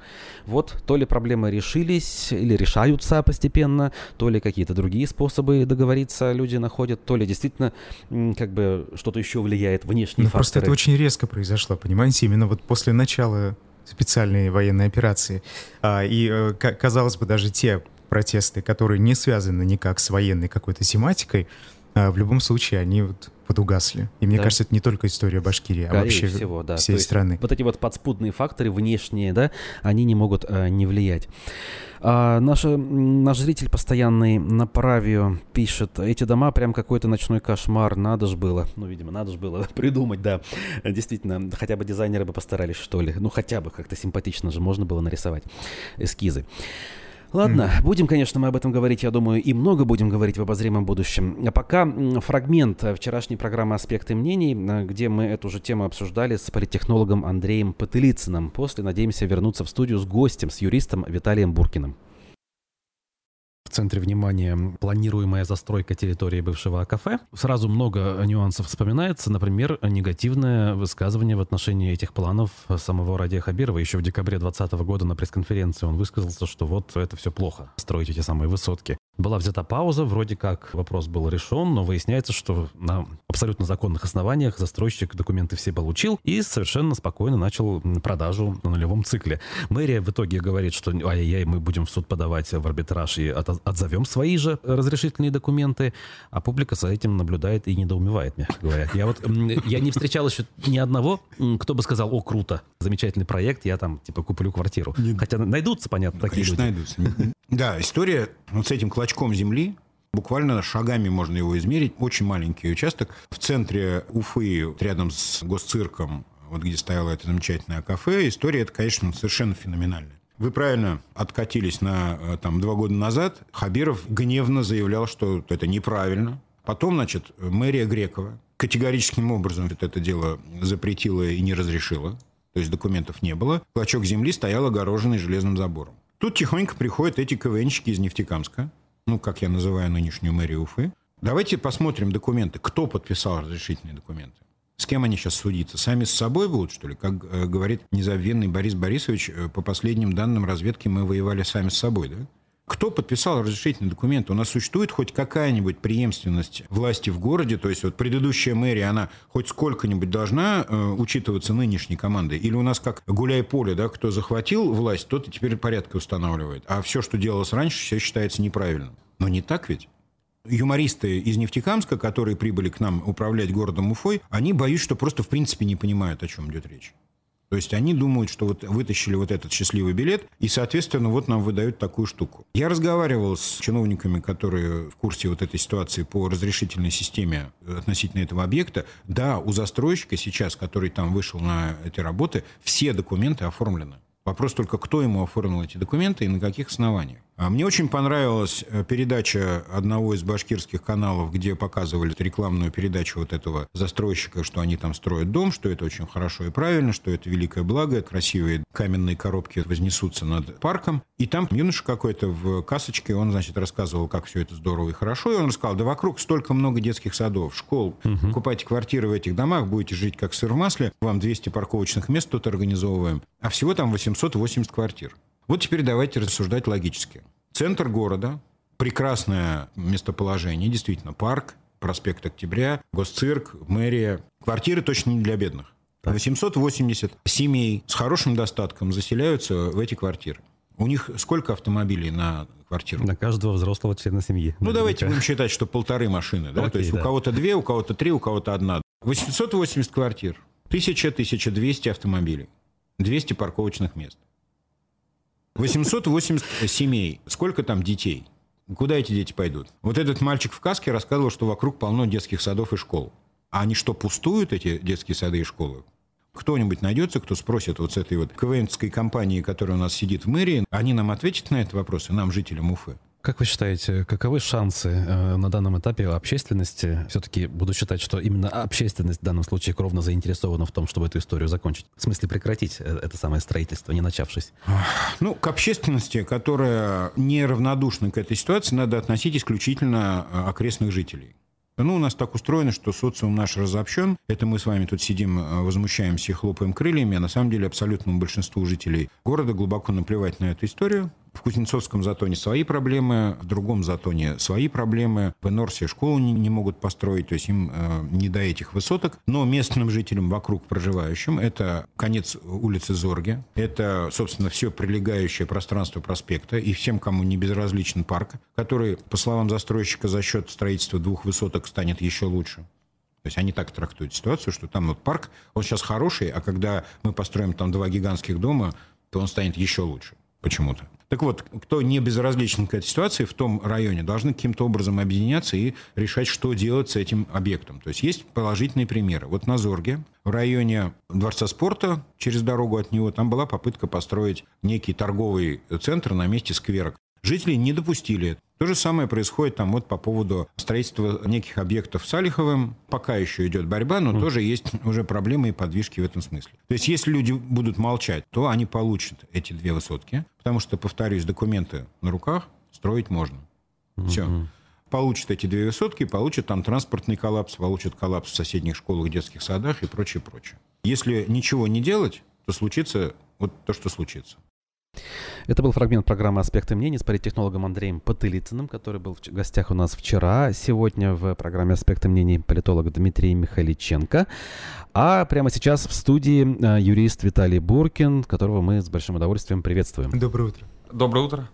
Вот, то ли проблемы решились или решаются постепенно, то ли какие-то другие способы договориться люди находят, то ли действительно как бы что-то еще влияет, внешние ну, факторы. Просто это очень резко произошло, понимаете, именно вот после начала специальной военной операции. А, и, э, казалось бы, даже те протесты, которые не связаны никак с военной какой-то тематикой, а, в любом случае они вот подугасли. И мне да. кажется, это не только история Башкирии, а Скорее а вообще всего, да. всей То страны. Вот эти вот подспудные факторы внешние, да, они не могут э, не влиять. А, наш, наш зритель постоянный на правию пишет, эти дома прям какой-то ночной кошмар, надо же было. Ну, видимо, надо же было придумать, да. Действительно, хотя бы дизайнеры бы постарались, что ли. Ну, хотя бы как-то симпатично же можно было нарисовать эскизы. Ладно, mm. будем, конечно, мы об этом говорить, я думаю, и много будем говорить в обозримом будущем. А пока фрагмент вчерашней программы «Аспекты мнений», где мы эту же тему обсуждали с политтехнологом Андреем Потылицыным. После надеемся вернуться в студию с гостем, с юристом Виталием Буркиным в центре внимания планируемая застройка территории бывшего кафе. Сразу много нюансов вспоминается. Например, негативное высказывание в отношении этих планов самого Радия Хабирова. Еще в декабре 2020 года на пресс-конференции он высказался, что вот это все плохо, строить эти самые высотки. Была взята пауза, вроде как вопрос был решен, но выясняется, что на абсолютно законных основаниях застройщик документы все получил и совершенно спокойно начал продажу на нулевом цикле. Мэрия в итоге говорит, что ай-яй, мы будем в суд подавать в арбитраж и от, отзовем свои же разрешительные документы, а публика за этим наблюдает и недоумевает, мягко говоря. Я вот, я не встречал еще ни одного, кто бы сказал, о, круто, замечательный проект, я там, типа, куплю квартиру. Хотя найдутся, понятно, такие Конечно, люди. найдутся. Да, история вот с этим клочком земли, Буквально шагами можно его измерить. Очень маленький участок. В центре Уфы, рядом с госцирком, вот где стояло это замечательное кафе, история это, конечно, совершенно феноменальная. Вы правильно откатились на э, там, два года назад. Хабиров гневно заявлял, что это неправильно. Потом, значит, мэрия Грекова категорическим образом это дело запретила и не разрешила. То есть документов не было. Клочок земли стоял огороженный железным забором. Тут тихонько приходят эти КВНщики из Нефтекамска, ну, как я называю нынешнюю мэрию Уфы. Давайте посмотрим документы. Кто подписал разрешительные документы? С кем они сейчас судиться? Сами с собой будут, что ли? Как э, говорит незабвенный Борис Борисович, э, по последним данным разведки мы воевали сами с собой, да? Кто подписал разрешительный документ? У нас существует хоть какая-нибудь преемственность власти в городе? То есть вот предыдущая мэрия, она хоть сколько-нибудь должна э, учитываться нынешней командой? Или у нас как гуляй-поле, да, кто захватил власть, тот и теперь порядки устанавливает. А все, что делалось раньше, все считается неправильным. Но не так ведь? юмористы из Нефтекамска, которые прибыли к нам управлять городом Уфой, они боюсь, что просто в принципе не понимают, о чем идет речь. То есть они думают, что вот вытащили вот этот счастливый билет, и, соответственно, вот нам выдают такую штуку. Я разговаривал с чиновниками, которые в курсе вот этой ситуации по разрешительной системе относительно этого объекта. Да, у застройщика сейчас, который там вышел на эти работы, все документы оформлены. Вопрос только, кто ему оформил эти документы и на каких основаниях. А мне очень понравилась э, передача одного из башкирских каналов, где показывали рекламную передачу вот этого застройщика, что они там строят дом, что это очень хорошо и правильно, что это великое благо, красивые каменные коробки вознесутся над парком. И там юноша какой-то в касочке, он, значит, рассказывал, как все это здорово и хорошо. И он рассказал, да вокруг столько много детских садов, школ. Угу. Покупайте квартиры в этих домах, будете жить как сыр в масле. Вам 200 парковочных мест тут организовываем. А всего там 880 квартир. Вот теперь давайте рассуждать логически. Центр города, прекрасное местоположение, действительно, парк, проспект Октября, госцирк, мэрия. Квартиры точно не для бедных. 880 семей с хорошим достатком заселяются в эти квартиры. У них сколько автомобилей на квартиру? На каждого взрослого члена семьи. Ну, давайте будем считать, что полторы машины. Да? Окей, То есть да. у кого-то две, у кого-то три, у кого-то одна. 880 квартир, 1000-1200 автомобилей, 200 парковочных мест. 880 семей. Сколько там детей? Куда эти дети пойдут? Вот этот мальчик в каске рассказывал, что вокруг полно детских садов и школ. А они что, пустуют, эти детские сады и школы? Кто-нибудь найдется, кто спросит вот с этой вот КВНской компании, которая у нас сидит в мэрии, они нам ответят на этот вопрос, и нам, жителям Уфы? Как вы считаете, каковы шансы э, на данном этапе общественности? Все-таки буду считать, что именно общественность в данном случае кровно заинтересована в том, чтобы эту историю закончить. В смысле прекратить э, это самое строительство, не начавшись. Ну, к общественности, которая неравнодушна к этой ситуации, надо относить исключительно э, окрестных жителей. Ну, у нас так устроено, что социум наш разобщен. Это мы с вами тут сидим, э, возмущаемся и хлопаем крыльями, а на самом деле абсолютному большинству жителей города глубоко наплевать на эту историю. В Кузнецовском затоне свои проблемы, в другом затоне свои проблемы. В Энорсе школу не, не могут построить, то есть им э, не до этих высоток. Но местным жителям вокруг проживающим это конец улицы Зорги, это, собственно, все прилегающее пространство проспекта и всем, кому не безразличен парк, который, по словам застройщика, за счет строительства двух высоток станет еще лучше. То есть они так трактуют ситуацию, что там вот парк, он сейчас хороший, а когда мы построим там два гигантских дома, то он станет еще лучше почему-то. Так вот, кто не безразличен к этой ситуации в том районе, должны каким-то образом объединяться и решать, что делать с этим объектом. То есть есть положительные примеры. Вот на Зорге, в районе Дворца спорта, через дорогу от него, там была попытка построить некий торговый центр на месте сквера. Жители не допустили. То же самое происходит там вот по поводу строительства неких объектов с Салиховым. Пока еще идет борьба, но mm. тоже есть уже проблемы и подвижки в этом смысле. То есть если люди будут молчать, то они получат эти две высотки, потому что, повторюсь, документы на руках строить можно. Mm-hmm. Все. Получат эти две высотки, получат там транспортный коллапс, получат коллапс в соседних школах, детских садах и прочее, прочее. Если ничего не делать, то случится вот то, что случится. Это был фрагмент программы «Аспекты мнений» с политтехнологом Андреем Потылицыным, который был в гостях у нас вчера. Сегодня в программе «Аспекты мнений» политолог Дмитрий Михаличенко. А прямо сейчас в студии э, юрист Виталий Буркин, которого мы с большим удовольствием приветствуем. Доброе утро. Доброе утро.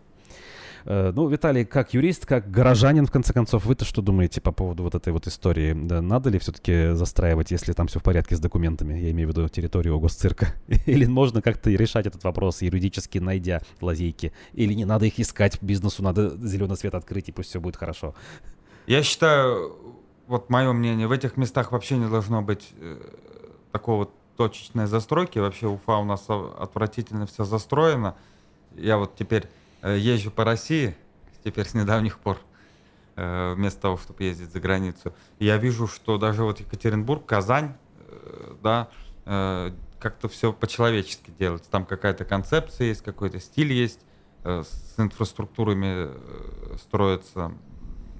Э, ну, Виталий, как юрист, как горожанин, в конце концов, вы-то что думаете по поводу вот этой вот истории? Надо ли все-таки застраивать, если там все в порядке с документами? Я имею в виду территорию госцирка. Или можно как-то решать этот вопрос юридически, найдя лазейки? Или не надо их искать, бизнесу надо зеленый свет открыть, и пусть все будет хорошо? Я считаю, вот мое мнение, в этих местах вообще не должно быть э, такого точечной застройки. Вообще Уфа у нас отвратительно все застроено. Я вот теперь езжу по России, теперь с недавних пор, э, вместо того, чтобы ездить за границу. я вижу, что даже вот Екатеринбург, Казань, э, да, как-то все по-человечески делается. Там какая-то концепция есть, какой-то стиль есть, с инфраструктурами строятся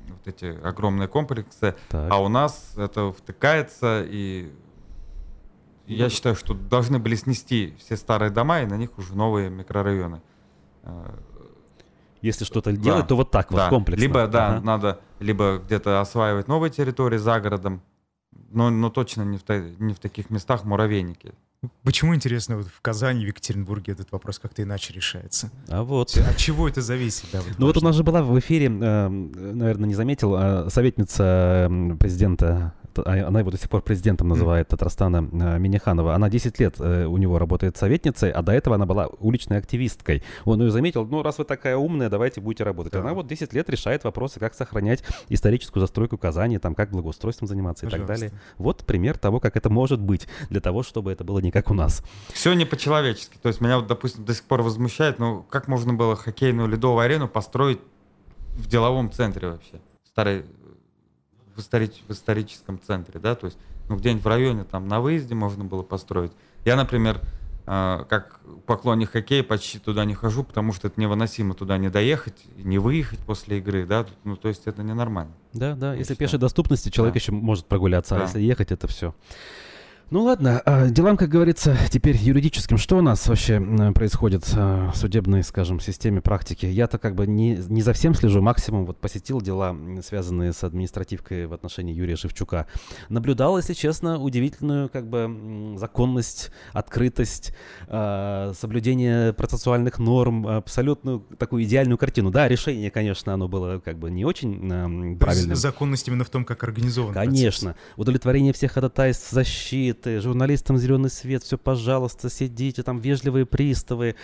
вот эти огромные комплексы, так. а у нас это втыкается, и я считаю, что должны были снести все старые дома, и на них уже новые микрорайоны если что-то да. делать, то вот так да. вот комплексно. Либо, да, ага. надо либо где-то осваивать новые территории за городом, но, но точно не в, не в таких местах муравейники. Почему, интересно, вот в Казани, в Екатеринбурге этот вопрос как-то иначе решается? А вот. От чего это зависит? Да, вот ну вот у нас же была в эфире, э, наверное, не заметил, а советница президента а она его до сих пор президентом называет Татарстана э, Миниханова. Она 10 лет э, у него работает советницей, а до этого она была уличной активисткой. Он ее заметил, ну, раз вы такая умная, давайте будете работать. Да. Она вот 10 лет решает вопросы, как сохранять историческую застройку Казани, там, как благоустройством заниматься Пожалуйста. и так далее. Вот пример того, как это может быть, для того, чтобы это было не как у нас. Все не по-человечески. То есть меня, вот, допустим, до сих пор возмущает, ну, как можно было хоккейную ледовую арену построить в деловом центре вообще? Старый в, историч, в историческом центре, да, то есть, ну, где-нибудь в районе, там, на выезде можно было построить. Я, например, э, как поклонник хоккея почти туда не хожу, потому что это невыносимо туда не доехать, не выехать после игры, да, ну, то есть это ненормально. Да, да, если пешей доступности человек да. еще может прогуляться, а да. а если ехать, это все. Ну ладно, а делам, как говорится, теперь юридическим. Что у нас вообще происходит а, в судебной, скажем, системе практики? Я-то как бы не, не за всем слежу, максимум вот посетил дела, связанные с административкой в отношении Юрия Шевчука. Наблюдал, если честно, удивительную как бы законность, открытость, а, соблюдение процессуальных норм, абсолютную такую идеальную картину. Да, решение, конечно, оно было как бы не очень правильным. Законность именно в том, как организован Конечно. Процесс. Удовлетворение всех ходатайств защиты, журналистам зеленый свет, все, пожалуйста, сидите, там вежливые приставы,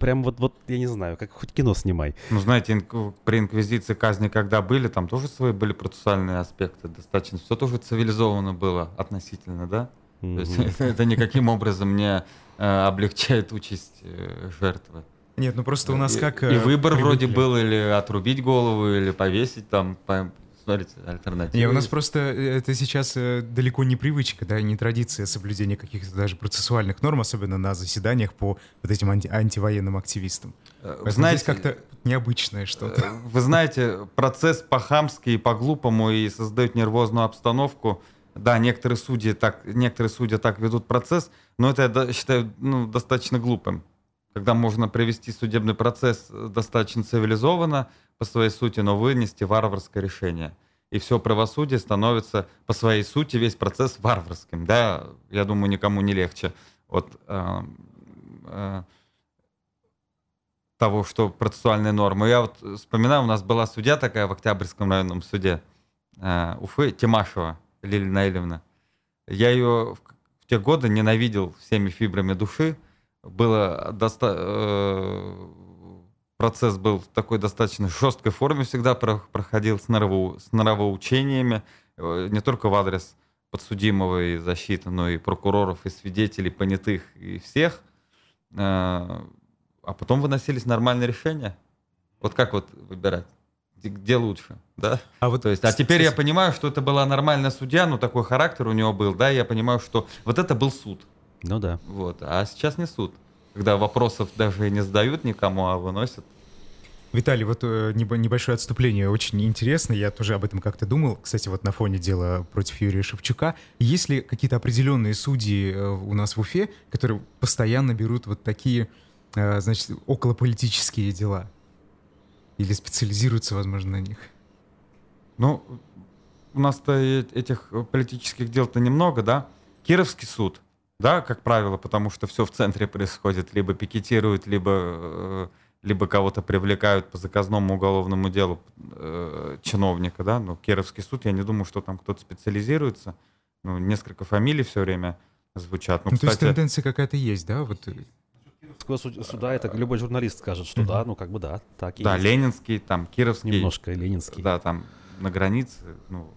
прям вот, вот, я не знаю, как хоть кино снимай. Ну, знаете, инк- при инквизиции казни, когда были, там тоже свои были процессуальные аспекты, достаточно, все тоже цивилизованно было относительно, да? Mm-hmm. То есть это, это никаким образом не э, облегчает участь э, жертвы. Нет, ну просто у нас И- как... И, э, выбор вроде привыкли. был или отрубить голову, или повесить там. по- Смотрите, альтернатива. Не, у нас просто э, это сейчас э, далеко не привычка, да, не традиция соблюдения каких-то даже процессуальных норм, особенно на заседаниях по вот этим анти- антивоенным активистам. Э, Поэтому знаете, как-то необычное что-то. Вы знаете, процесс по-хамски и по-глупому и создает нервозную обстановку. Да, некоторые судьи так, некоторые судьи так ведут процесс, но это я считаю ну, достаточно глупым. Когда можно провести судебный процесс э, достаточно цивилизованно по своей сути, но вынести варварское решение. И все правосудие становится по своей сути весь процесс варварским. Да, я думаю, никому не легче от э, э, того, что процессуальные нормы. Я вот вспоминаю, у нас была судья такая в Октябрьском районном суде э, Уфы, Тимашева Лилия Наилевна. Я ее в те годы ненавидел всеми фибрами души. Было доста- э, процесс был в такой достаточно жесткой форме всегда про- проходил с, норовоу- с норовоучениями, э, не только в адрес подсудимого и защиты, но и прокуроров, и свидетелей, понятых, и всех. Э, а потом выносились нормальные решения. Вот как вот выбирать? Где, лучше, да? А вот То есть, а теперь я понимаю, что это была нормальная судья, ну такой характер у него был, да, я понимаю, что вот это был суд, Ну да. вот, а сейчас не суд, когда вопросов даже и не задают никому, а выносят. Виталий, вот э, небо- небольшое отступление, очень интересно, я тоже об этом как-то думал, кстати, вот на фоне дела против Юрия Шевчука. Есть ли какие-то определенные судьи э, у нас в Уфе, которые постоянно берут вот такие, э, значит, околополитические дела? Или специализируются, возможно, на них? Ну, у нас-то этих политических дел-то немного, да? Кировский суд, да, как правило, потому что все в центре происходит, либо пикетируют, либо, э, либо кого-то привлекают по заказному уголовному делу э, чиновника, да, но Кировский суд, я не думаю, что там кто-то специализируется, ну, несколько фамилий все время звучат. Ну, Ну, то есть кстати, тенденция какая-то есть, да? Вот, э, Кировского суда это любой журналист скажет, что да, ну как бы да, так и да, есть. Ленинский, там, Кировский, Немножко ленинский. да, там, на границе, ну,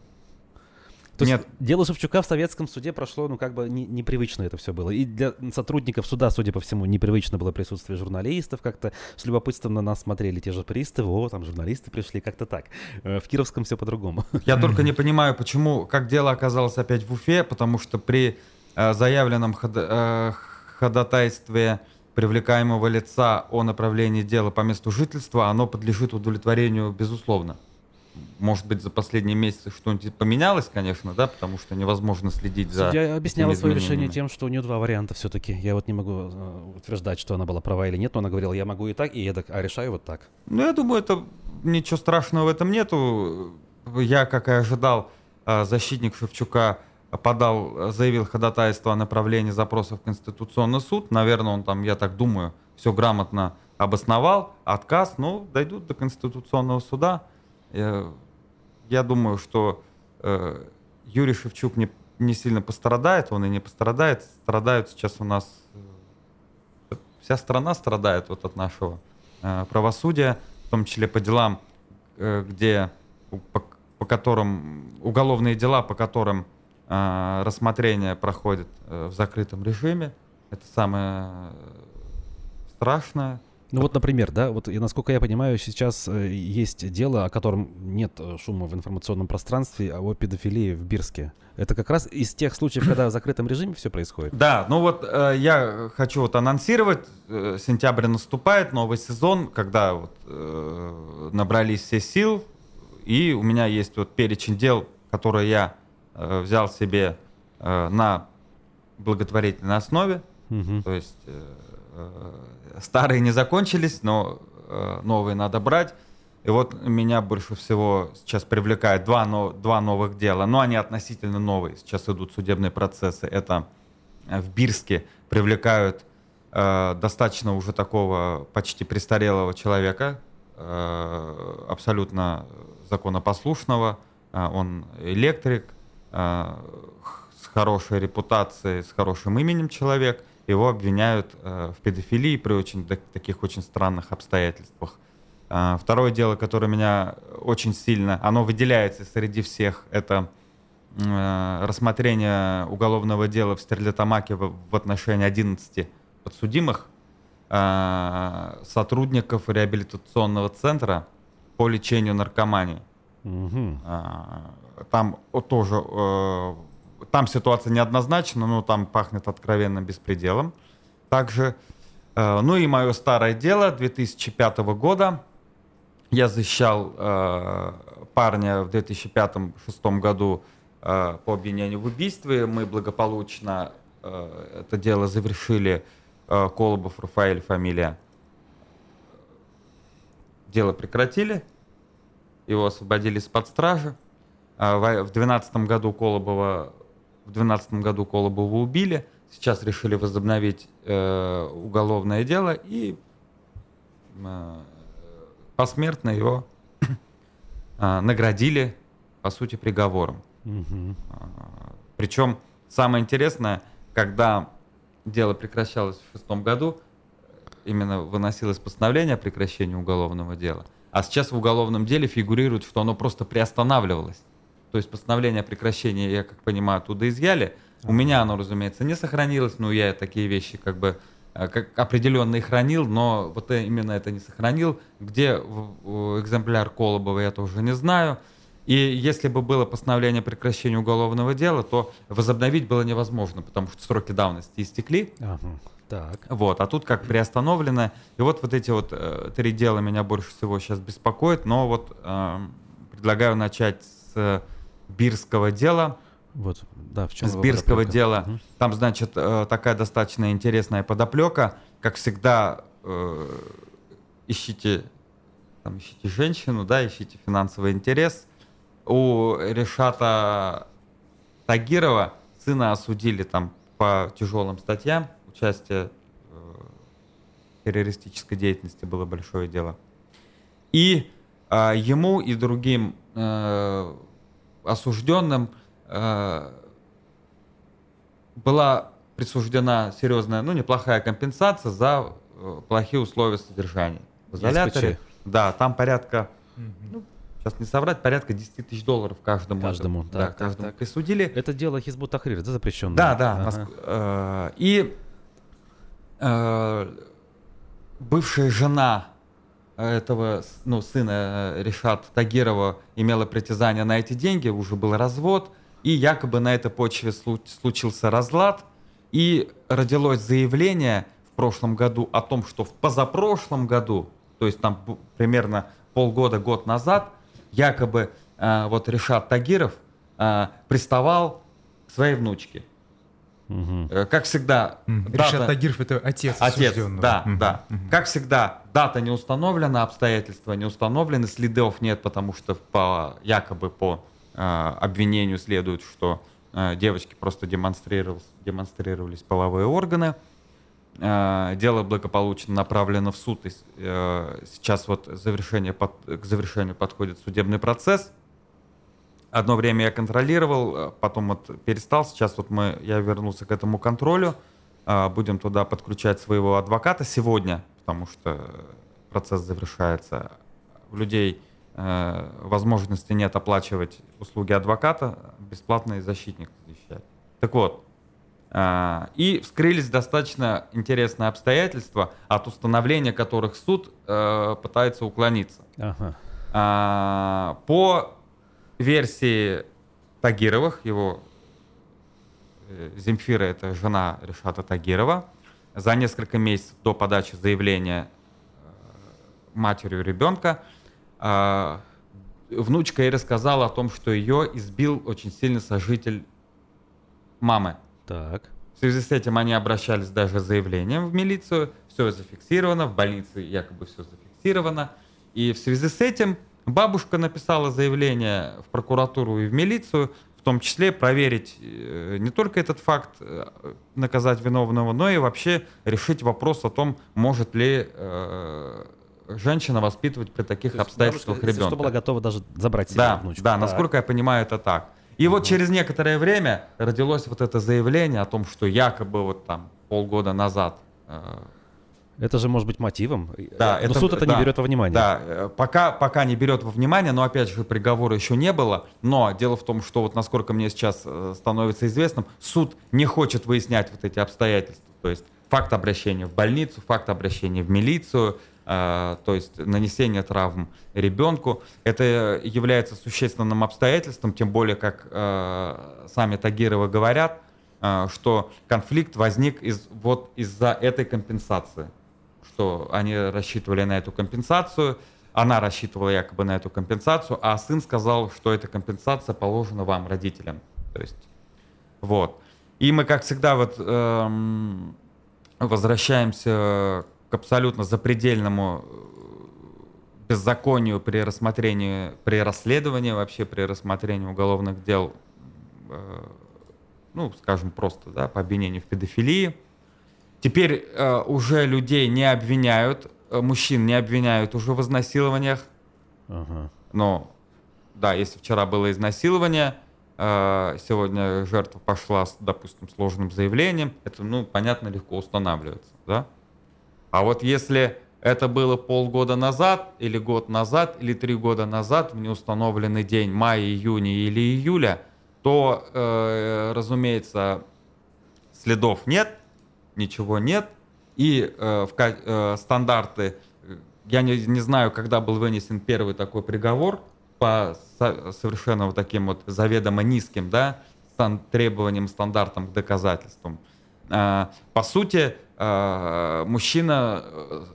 То есть Нет. дело Шевчука в советском суде прошло, ну, как бы не- непривычно это все было. И для сотрудников суда, судя по всему, непривычно было присутствие журналистов, как-то с любопытством на нас смотрели те же приставы, о, там журналисты пришли, как-то так. Э, В Кировском все по-другому. Я только не понимаю, почему, как дело оказалось опять в Уфе, потому что при э, заявленном хода- э, ходатайстве привлекаемого лица о направлении дела по месту жительства, оно подлежит удовлетворению безусловно. Может быть, за последние месяцы что-нибудь поменялось, конечно, да, потому что невозможно следить за... Судья объясняла свое решение тем, что у нее два варианта все-таки. Я вот не могу э, утверждать, что она была права или нет, но она говорила, я могу и так, и эдак, а решаю вот так. Ну, я думаю, это ничего страшного в этом нету. Я, как и ожидал, э, защитник Шевчука подал, э, заявил ходатайство о направлении запроса в Конституционный суд. Наверное, он там, я так думаю, все грамотно обосновал. Отказ, ну, дойдут до Конституционного суда. Э, Я думаю, что э, Юрий Шевчук не, не сильно пострадает, он и не пострадает. Страдают сейчас у нас... э, Вся страна страдает вот от нашего правосудия, в том числе по делам, где по, по которым уголовные дела, по которым э, рассмотрение проходит э, в закрытом режиме. Это самое страшное. Ну вот, например, да, вот насколько я понимаю, сейчас э, есть дело, о котором нет э, шума в информационном пространстве, а о педофилии в Бирске. Это как раз из тех случаев, когда в закрытом режиме все происходит. Да, ну вот э, я хочу вот анонсировать, э, сентябрь наступает, новый сезон, когда вот э, набрались все сил, и у меня есть вот перечень дел, которые я э, взял себе э, на благотворительной основе, Мгм. то есть э, э, старые не закончились, но э, новые надо брать. И вот меня больше всего сейчас привлекает два, но, два новых дела, но они относительно новые. Сейчас идут судебные процессы. Это э, в Бирске привлекают э, достаточно уже такого почти престарелого человека, э, абсолютно законопослушного. Э, он электрик, э, с хорошей репутацией, с хорошим именем человек. Его обвиняют э, в педофилии при очень так- таких очень странных обстоятельствах. А, Второе дело, которое меня очень сильно, оно выделяется среди всех, это э, рассмотрение уголовного дела в Стерлитамаке в, в отношении 11 подсудимых. э, сотрудников реабилитационного центра по лечению наркомании. Мгм. А, Там тоже, э, там ситуация неоднозначна, но там пахнет откровенным беспределом. Также, э, ну и мое старое дело 2005 года. Я защищал э, парня в 2005-2006 году э, по обвинению в убийстве. Мы благополучно э, это дело завершили. Э, Колобов Рафаэль фамилия. Дело прекратили. Его освободили из-под стражи. А В 2012 году Колобова в 2012 году Колобова убили. Сейчас решили возобновить э, уголовное дело и э, посмертно его э, наградили, по сути, приговором. Мгм. Причем самое интересное, когда дело прекращалось в шестом году, именно выносилось постановление о прекращении уголовного дела, а сейчас в уголовном деле фигурирует, что оно просто приостанавливалось. То есть постановление о прекращении, я как понимаю, оттуда изъяли. У меня оно, разумеется, не сохранилось, но я такие вещи как бы э, как определенно и хранил, но вот э, именно это не сохранил. Где экземпляр Колобова, я тоже не знаю. И если бы было постановление о прекращении уголовного дела, то возобновить было невозможно, потому что сроки давности истекли. Ага. Так. Вот, а тут как приостановлено. И вот вот эти вот э, три дела меня больше всего сейчас беспокоят. Но вот э, предлагаю начать с бирского дела. Вот, да, в чем С бирского дела. Там, значит, э, такая достаточно интересная подоплека. Как всегда, э, ищите, там, ищите женщину, да, ищите финансовый интерес. У Решата Тагирова сына осудили там по тяжелым статьям. Участие э, в террористической деятельности было большое дело. И а, ему и другим э, осужденным э, была присуждена серьезная, ну, неплохая компенсация за э, плохие условия содержания. В изоляторе. Да, там порядка, ну, сейчас не соврать, порядка 10 тысяч долларов каждому. Каждому, да, так, так, каждому так. присудили. Это дело Хизбут Тахрир, да, запрещенное? Да, да. Ага. Моск- э, И э, бывшая жена этого с- ну, сына э, Решат Тагирова имела притязание на эти деньги, уже был развод, и якобы на этой почве слу- случился разлад, и родилось заявление в прошлом году о том, что в позапрошлом году, то есть там примерно полгода, год назад, якобы э, вот Решат Тагиров э, приставал к своей внучке. Э, Как всегда, дата- Решат Тагиров это отец, Отец, да, Мгм, да. мгм. Как всегда, дата не установлена, обстоятельства не установлены, следов нет, потому что по, якобы по э, обвинению следует, что э, девочки просто демонстрировались, демонстрировались половые органы. Э, дело благополучно направлено в суд. и э, сейчас вот завершение под- к завершению подходит судебный процесс. Одно время я контролировал, э, потом вот перестал. Сейчас вот мы, я вернулся к этому контролю. А, Будем туда подключать своего адвоката сегодня, потому что процесс завершается. У людей э, возможности нет оплачивать услуги адвоката, бесплатный защитник защищать. Так вот, а, и вскрылись достаточно интересные обстоятельства, от установления которых суд э, пытается уклониться. Ага. А, По версии Тагировых, его э, Земфира, это жена Решата Тагирова, за несколько месяцев до подачи заявления э, матерью ребенка э, внучка ей рассказала о том, что ее избил очень сильно сожитель мамы. Так. В связи с этим они обращались даже с заявлением в милицию. Все зафиксировано, в больнице якобы все зафиксировано. И в связи с этим бабушка написала заявление в прокуратуру и в милицию, в том числе проверить э, не только этот факт, э, наказать виновного, но и вообще решить вопрос о том, может ли э, женщина воспитывать при таких То обстоятельствах бабушка, ребенка. что, была готова даже забрать себе Да, внучку. да, Так. насколько я понимаю, это так. И вот через некоторое время родилось вот это заявление о том, что якобы вот там полгода назад э, Это же может быть мотивом. да, Но суд это да, не берет во внимание. Да, э, пока, пока не берет во внимание, но опять же приговора еще не было. Но дело в том, что вот насколько мне сейчас э, становится известным, суд не хочет выяснять вот эти обстоятельства. То есть факт обращения в больницу, факт обращения в милицию, то есть нанесение травм ребенку. Это является существенным обстоятельством, тем более, как сами Тагировы говорят, что конфликт возник из, вот из-за этой компенсации, что они рассчитывали на эту компенсацию, она рассчитывала якобы на эту компенсацию, а сын сказал, что эта компенсация положена вам, родителям. То есть, вот. И мы, как всегда, вот эм, возвращаемся к абсолютно запредельному э, беззаконию при рассмотрении, при расследовании вообще, при рассмотрении уголовных дел, э, ну, скажем просто, да, по обвинению в педофилии. Теперь э, уже людей не обвиняют Э, мужчин не обвиняют уже в изнасилованиях. Ага. Но, да, если вчера было изнасилование, э, сегодня жертва пошла с, допустим, сложным заявлением, это, ну, понятно, легко устанавливается, да? А вот если это было полгода назад, или год назад, или три года назад, в неустановленный день мая, июня или июля, то, э, разумеется, следов нет, ничего нет – и э, в э, стандарты, я не, не знаю, когда был вынесен первый такой приговор по со, совершенно вот таким вот заведомо низким, да, стан, требованиям, стандартам к доказательствам. Э, по сути, э, мужчина э,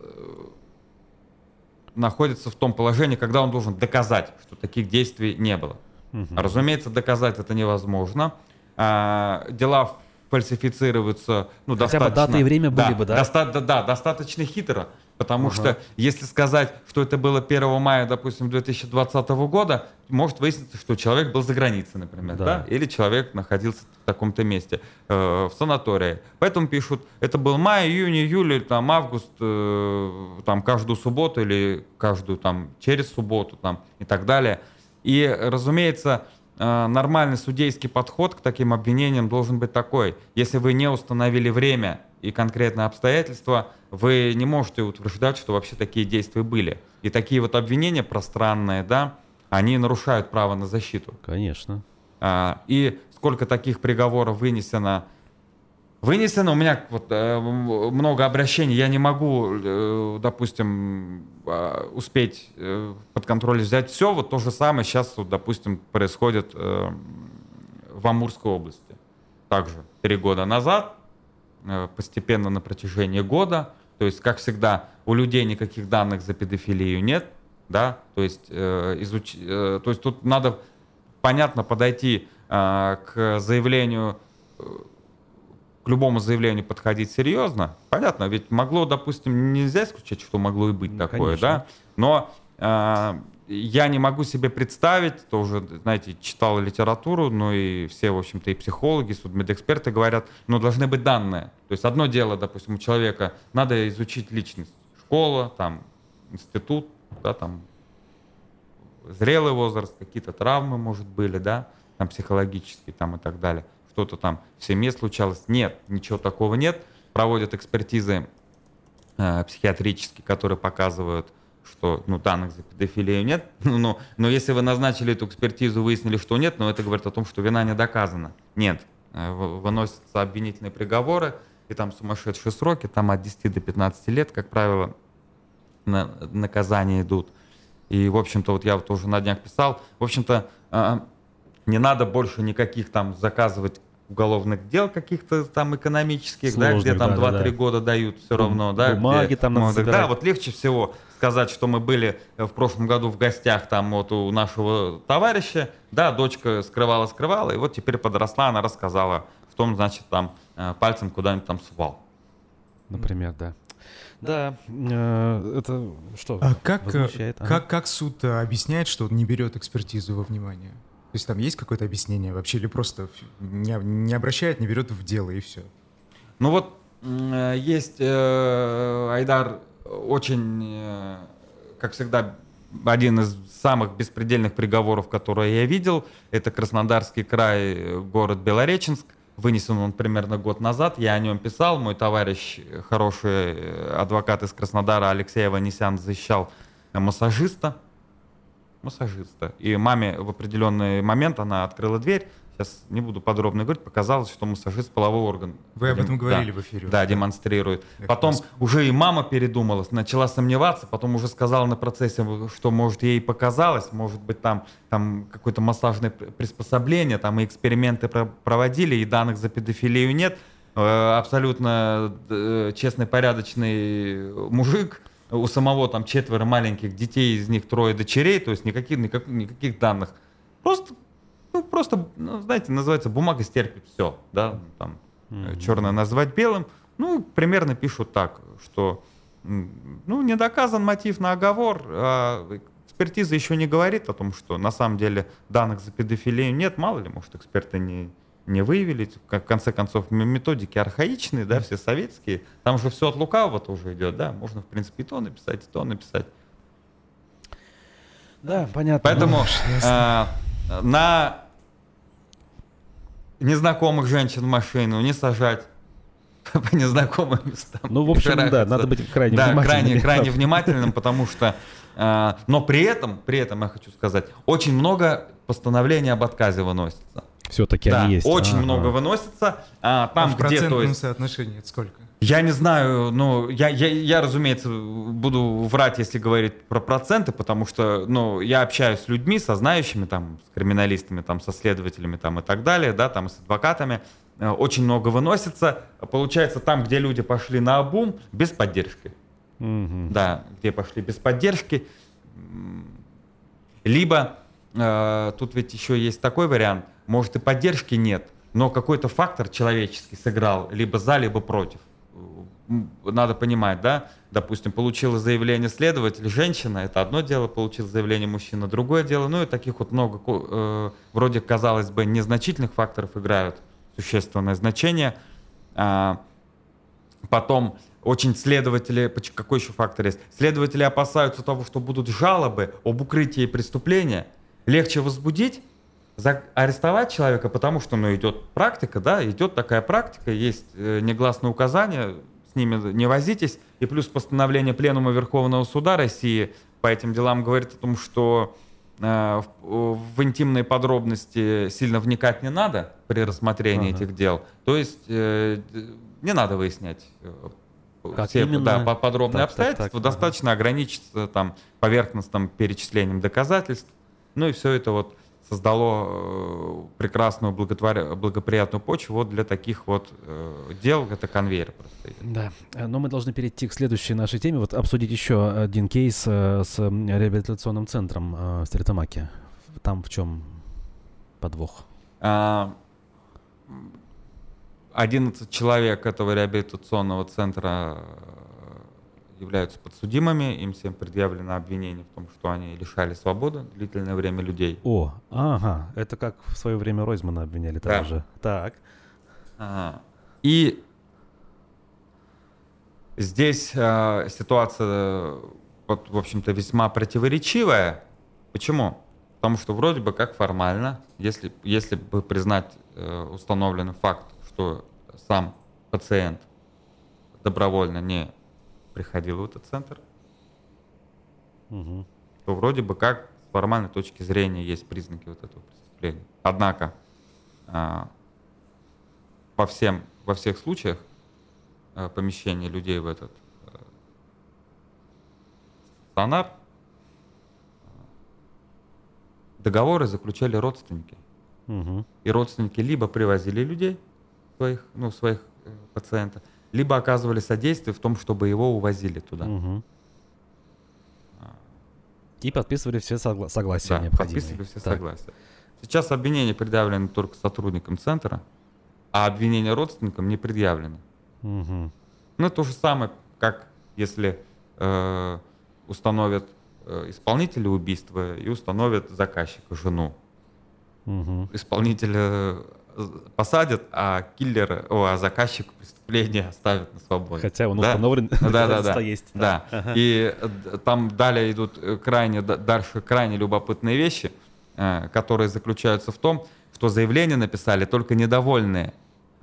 находится в том положении, когда он должен доказать, что таких действий не было. Угу. Разумеется, доказать это невозможно. Э, дела фальсифицируются ну, Хотя достаточно... бы дата и время были да, бы, да? Доста... Да, да, достаточно хитро. Потому ага. что если сказать, что это было 1 мая, допустим, 2020 года, может выясниться, что человек был за границей, например, да. Да? или человек находился в таком-то месте, э, в санатории. Поэтому пишут, это был май, июнь, июль, там, август, э, там, каждую субботу или каждую там через субботу там, и так далее. И, разумеется, нормальный судейский подход к таким обвинениям должен быть такой. Если вы не установили время и конкретные обстоятельства, вы не можете утверждать, что вообще такие действия были. И такие вот обвинения пространные, да, они нарушают право на защиту. Конечно. А, и сколько таких приговоров вынесено Вынесено у меня вот, э, много обращений. Я не могу, э, допустим, э, успеть под контроль взять все. Вот то же самое сейчас, вот, допустим, происходит в Амурской области. Также три года назад, постепенно на протяжении года. То есть, как всегда, у людей никаких данных за педофилию нет. Да? То, есть, изуч... то есть тут надо понятно подойти к заявлению к любому заявлению подходить серьезно, понятно, ведь могло, допустим, нельзя исключать, что могло и быть ну, такое, конечно. да, но э, я не могу себе представить, тоже, знаете, читал литературу, ну и все, в общем-то, и психологи, судмедэксперты говорят, ну, должны быть данные. То есть одно дело, допустим, у человека надо изучить личность, школа, там, институт, да, там, зрелый возраст, какие-то травмы, может, были, да, там, психологические, там, и так далее что-то там в семье случалось. Нет, ничего такого нет. Проводят экспертизы э, психиатрические, которые показывают, что ну, данных за педофилию нет. Ну, но, но если вы назначили эту экспертизу, выяснили, что нет, но это говорит о том, что вина не доказана. Нет. Э, выносятся обвинительные приговоры, и там сумасшедшие сроки, там от 10 до 15 лет, как правило, на, наказания идут. И, в общем-то, вот я вот тоже на днях писал, в общем-то, э, не надо больше никаких там заказывать уголовных дел каких-то там экономических, Сложных, да, где там да, 2-3 да. года дают все равно, да. Бумаги где, там надо Да, вот легче всего сказать, что мы были в прошлом году в гостях там вот у нашего товарища, да, дочка скрывала-скрывала, и вот теперь подросла, она рассказала, в том, значит, там э, пальцем куда-нибудь там свал. Например, да. Да, э, это что? А как, э, как, как суд объясняет, что он не берет экспертизу во внимание? То есть там есть какое-то объяснение вообще или просто не, не обращает, не берет в дело и все? Ну вот э, есть э, Айдар очень, э, как всегда, один из самых беспредельных приговоров, которые я видел. Это Краснодарский край, город Белореченск. Вынесен он примерно год назад. Я о нем писал. Мой товарищ, хороший э, адвокат из Краснодара Алексей Аванесян, защищал массажиста массажиста. И маме в определенный момент она открыла дверь, сейчас не буду подробно говорить, показалось, что массажист половой орган. Вы об этом Да. говорили в эфире. Да, демонстрирует. Я Потом раз- уже и мама передумала, начала сомневаться, потом уже сказала на процессе, что, может, ей показалось, может быть, там, там какое-то массажное пр- приспособление, там и эксперименты про- проводили, и данных за педофилию нет. Э, Абсолютно э, честный, порядочный мужик, у самого там четверо маленьких детей, из них трое дочерей, то есть никаких, никак- никаких данных. Просто, ну, просто, ну, знаете, называется бумага стерпит все, да, там, черное назвать белым. Ну, примерно пишут так, что, ну, не доказан мотив на оговор, а экспертиза еще не говорит о том, что на самом деле данных за педофилию нет, мало ли, может, эксперты не, не выявили. Как, в конце концов, методики архаичные, да, все советские. Там же все от лукавого тоже идет, да, можно, в принципе, и то написать, и то написать. Да, понятно. Поэтому Ну, а, на незнакомых женщин в машину не сажать по незнакомым местам. Ну, в общем, да, надо быть крайне да, внимательными. крайне, крайне внимательным, потому что, а, но при этом, при этом я хочу сказать, очень много постановлений об отказе выносится. Все-таки да, они есть. очень Ага. много выносится. а, А там, в где, то есть, соотношении это сколько? я не знаю, ну, я, я, я, разумеется, буду врать, если говорить про проценты, потому что, ну, я общаюсь с людьми, со знающими, там, с криминалистами, там, со следователями, там, и так далее, да, там, с адвокатами. Э, Очень много выносится. Получается, там, где люди пошли на обум, без поддержки. Мгм. Да, где пошли без поддержки. Либо, э, тут ведь еще есть такой вариант, может и поддержки нет, но какой-то фактор человеческий сыграл либо за, либо против. Надо понимать, да, допустим, получила заявление следователь, женщина, это одно дело, получил заявление мужчина, другое дело, ну и таких вот много, э, вроде, казалось бы, незначительных факторов играют существенное значение. А, Потом очень следователи, какой еще фактор есть? Следователи опасаются того, что будут жалобы об укрытии преступления. Легче возбудить, за- арестовать человека, потому что ну, идет практика, да, идет такая практика, есть э, негласные указания, с ними не возитесь, и плюс постановление Пленума Верховного Суда России по этим делам говорит о том, что э, в, в интимные подробности сильно вникать не надо при рассмотрении Ага. этих дел. То есть э, не надо выяснять э, Как все именно? да, по- подробные Так, так, обстоятельства, так, ага. достаточно ограничиться там поверхностным перечислением доказательств. Ну и все это вот создало э, прекрасную благотворя- благоприятную почву вот для таких вот э, дел. Это конвейер просто. Да, но мы должны перейти к следующей нашей теме, вот обсудить еще один кейс э, с реабилитационным центром в Стритамаке. Там в чем подвох? А, м, 11 человек этого реабилитационного центра являются подсудимыми, им всем предъявлено обвинение в том, что они лишали свободы длительное время людей. О, ага, это как в свое время Ройзмана обвиняли Да. тоже. Так. Ага. И здесь э, ситуация, вот, в общем-то, весьма противоречивая. Почему? Потому что вроде бы как формально, если, если бы признать э, установленный факт, что сам пациент добровольно не приходил в этот центр, Мгм. то вроде бы как с формальной точки зрения есть признаки вот этого преступления. Однако а, по всем, во всех случаях а, помещения людей в этот а, стационар а, договоры заключали родственники. Мгм. И родственники либо привозили людей, своих, ну, своих э, пациентов, либо оказывали содействие в том, чтобы его увозили туда. Мгм. И подписывали все согла- согласия Да, необходимые. подписывали все Так. согласия. Сейчас обвинение предъявлено только сотрудникам центра, а обвинение родственникам не предъявлено. Мгм. Ну, то же самое, как если э, установят э, исполнителя убийства и установят заказчика, жену. Мгм. Исполнителя посадят, а киллера, о, а заказчик преступления оставят на свободе. Хотя он Да? установлен, Да, да, да. есть. Да. Ага. И э, там далее идут э, крайне, дальше крайне любопытные вещи, э, которые заключаются в том, что заявление написали только недовольные.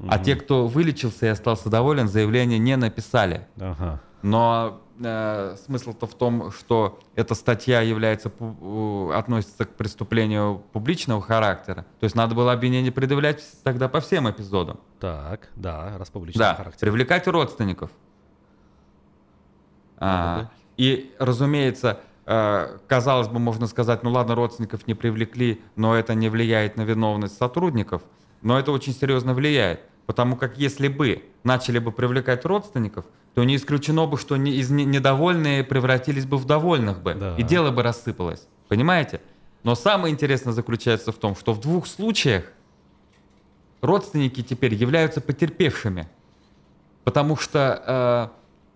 А те, кто вылечился и остался доволен, заявление не написали. Ага. Но э, смысл-то в том, что эта статья является, относится к преступлению публичного характера. То есть надо было обвинение предъявлять тогда по всем эпизодам. Так, да, раз публичного да, характера. привлекать родственников. А, и, разумеется, э, казалось бы, можно сказать, ну ладно, родственников не привлекли, но это не влияет на виновность сотрудников. Но это очень серьезно влияет. Потому как если бы начали бы привлекать родственников, то не исключено бы, что из недовольные превратились бы в довольных бы. Да. И дело бы рассыпалось. Понимаете? Но самое интересное заключается в том, что в двух случаях родственники теперь являются потерпевшими. Потому что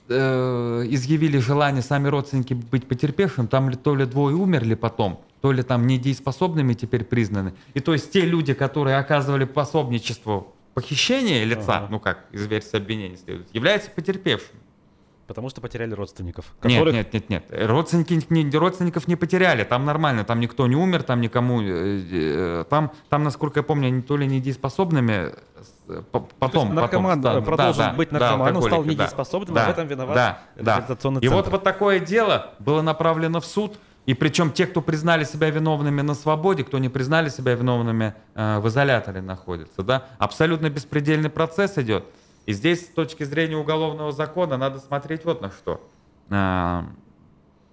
э, э, изъявили желание сами родственники быть потерпевшим, там то ли двое умерли потом, то ли там недееспособными теперь признаны. И то есть те люди, которые оказывали пособничество похищение лица, ага. ну как из версии обвинения следует, является потерпевшим. Потому что потеряли родственников. Которых... Нет, нет, нет, нет. Родственники, не, родственников не потеряли. Там нормально, там никто не умер, там никому... Э, э, там, там насколько я помню, они то ли недееспособными, э, потом... наркоман потом, продолжил да, быть наркоманом, да, стал недееспособным, да, а в этом виноват да, да. И центр. вот, вот такое дело было направлено в суд, и причем те, кто признали себя виновными на свободе, кто не признали себя виновными э, в изоляторе находятся. Да? Абсолютно беспредельный процесс идет. И здесь с точки зрения уголовного закона надо смотреть вот на что. Э,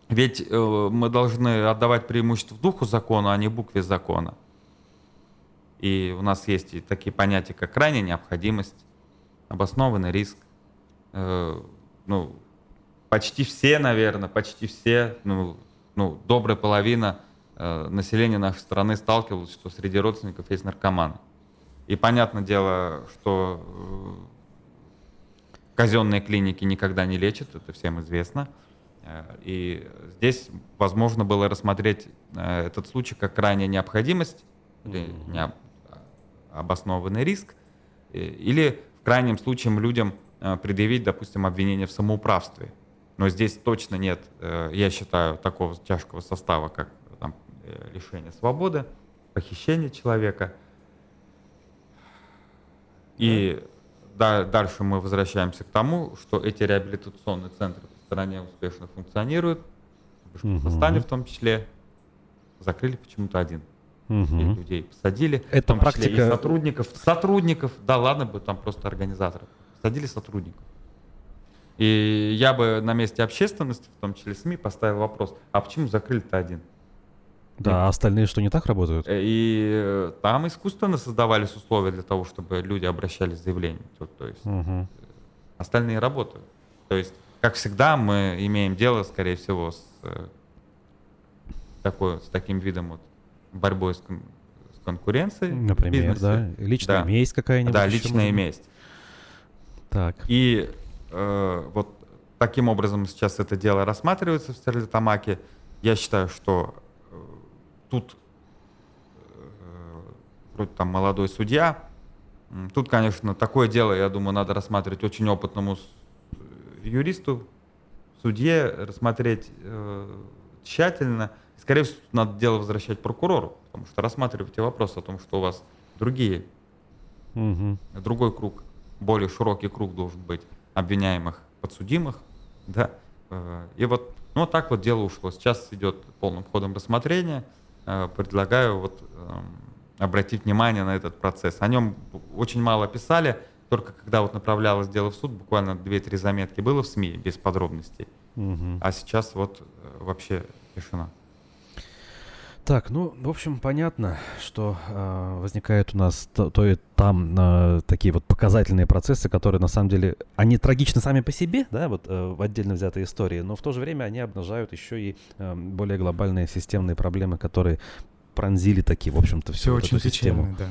ведь э, мы должны отдавать преимущество духу закона, а не букве закона. И у нас есть и такие понятия, как крайняя необходимость, обоснованный риск. Э, ну, почти все, наверное, почти все, ну, ну, добрая половина э, населения нашей страны сталкивалась, что среди родственников есть наркоманы. И понятное дело, что э, казенные клиники никогда не лечат, это всем известно. Э, и здесь возможно было рассмотреть э, этот случай как крайняя необходимость или обоснованный риск, э, или в крайнем случае людям предъявить, допустим, обвинение в самоуправстве но здесь точно нет, э, я считаю, такого тяжкого состава, как там, э, лишение свободы, похищение человека. И да, дальше мы возвращаемся к тому, что эти реабилитационные центры в стране успешно функционируют, в угу. в том числе, закрыли почему-то один. Угу. И людей посадили, Это в том практика... числе и сотрудников. Сотрудников, да ладно бы, там просто организаторов. Посадили сотрудников. И я бы на месте общественности, в том числе СМИ, поставил вопрос, а почему закрыли-то один? Да, а остальные что, не так работают? Э, и э, там искусственно создавались условия для того, чтобы люди обращались с заявлением. То, то есть угу. остальные работают. То есть, как всегда, мы имеем дело, скорее всего, с, такой, с таким видом вот борьбой с, с конкуренцией. Например, да. Личная да. месть какая-нибудь. Да, личная месть. Так. И Э, вот таким образом сейчас это дело рассматривается в Стерлитамаке. Я считаю, что э, тут э, вроде там молодой судья. Тут, конечно, такое дело, я думаю, надо рассматривать очень опытному юристу, судье, рассмотреть э, тщательно. Скорее всего, надо дело возвращать прокурору, потому что рассматривайте вопрос о том, что у вас другие, угу. другой круг, более широкий круг должен быть обвиняемых, подсудимых, да, э, и вот, ну, так вот дело ушло. Сейчас идет полным ходом рассмотрение. Э, предлагаю вот эм, обратить внимание на этот процесс. О нем очень мало писали, только когда вот направлялось дело в суд, буквально 2-3 заметки было в СМИ без подробностей. Угу. А сейчас вот э, вообще тишина. Так, ну, в общем, понятно, что э, возникают у нас то, то и там э, такие вот показательные процессы, которые на самом деле, они трагичны сами по себе, да, вот э, в отдельно взятой истории, но в то же время они обнажают еще и э, более глобальные системные проблемы, которые пронзили такие, в общем-то, всю Все вот очень эту систему. Печально, да.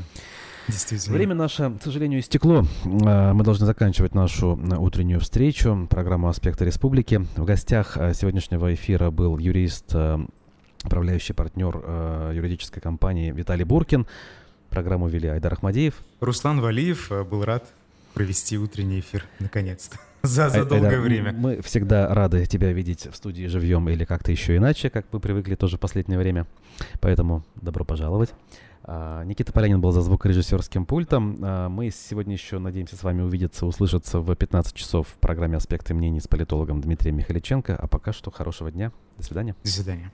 Действительно. Время наше, к сожалению, истекло. Э, мы должны заканчивать нашу э, утреннюю встречу, программу «Аспекты республики». В гостях э, сегодняшнего эфира был юрист управляющий партнер э, юридической компании Виталий Буркин. Программу вели Айдар Ахмадеев. Руслан Валиев э, был рад провести утренний эфир, наконец-то. За, за долгое Айдар, время. Мы всегда рады тебя видеть в студии живьем или как-то еще иначе, как мы привыкли тоже в последнее время. Поэтому добро пожаловать. А, Никита Полянин был за звукорежиссерским пультом. А, мы сегодня еще надеемся с вами увидеться, услышаться в 15 часов в программе «Аспекты мнений» с политологом Дмитрием Михаличенко. А пока что хорошего дня. До свидания. До свидания.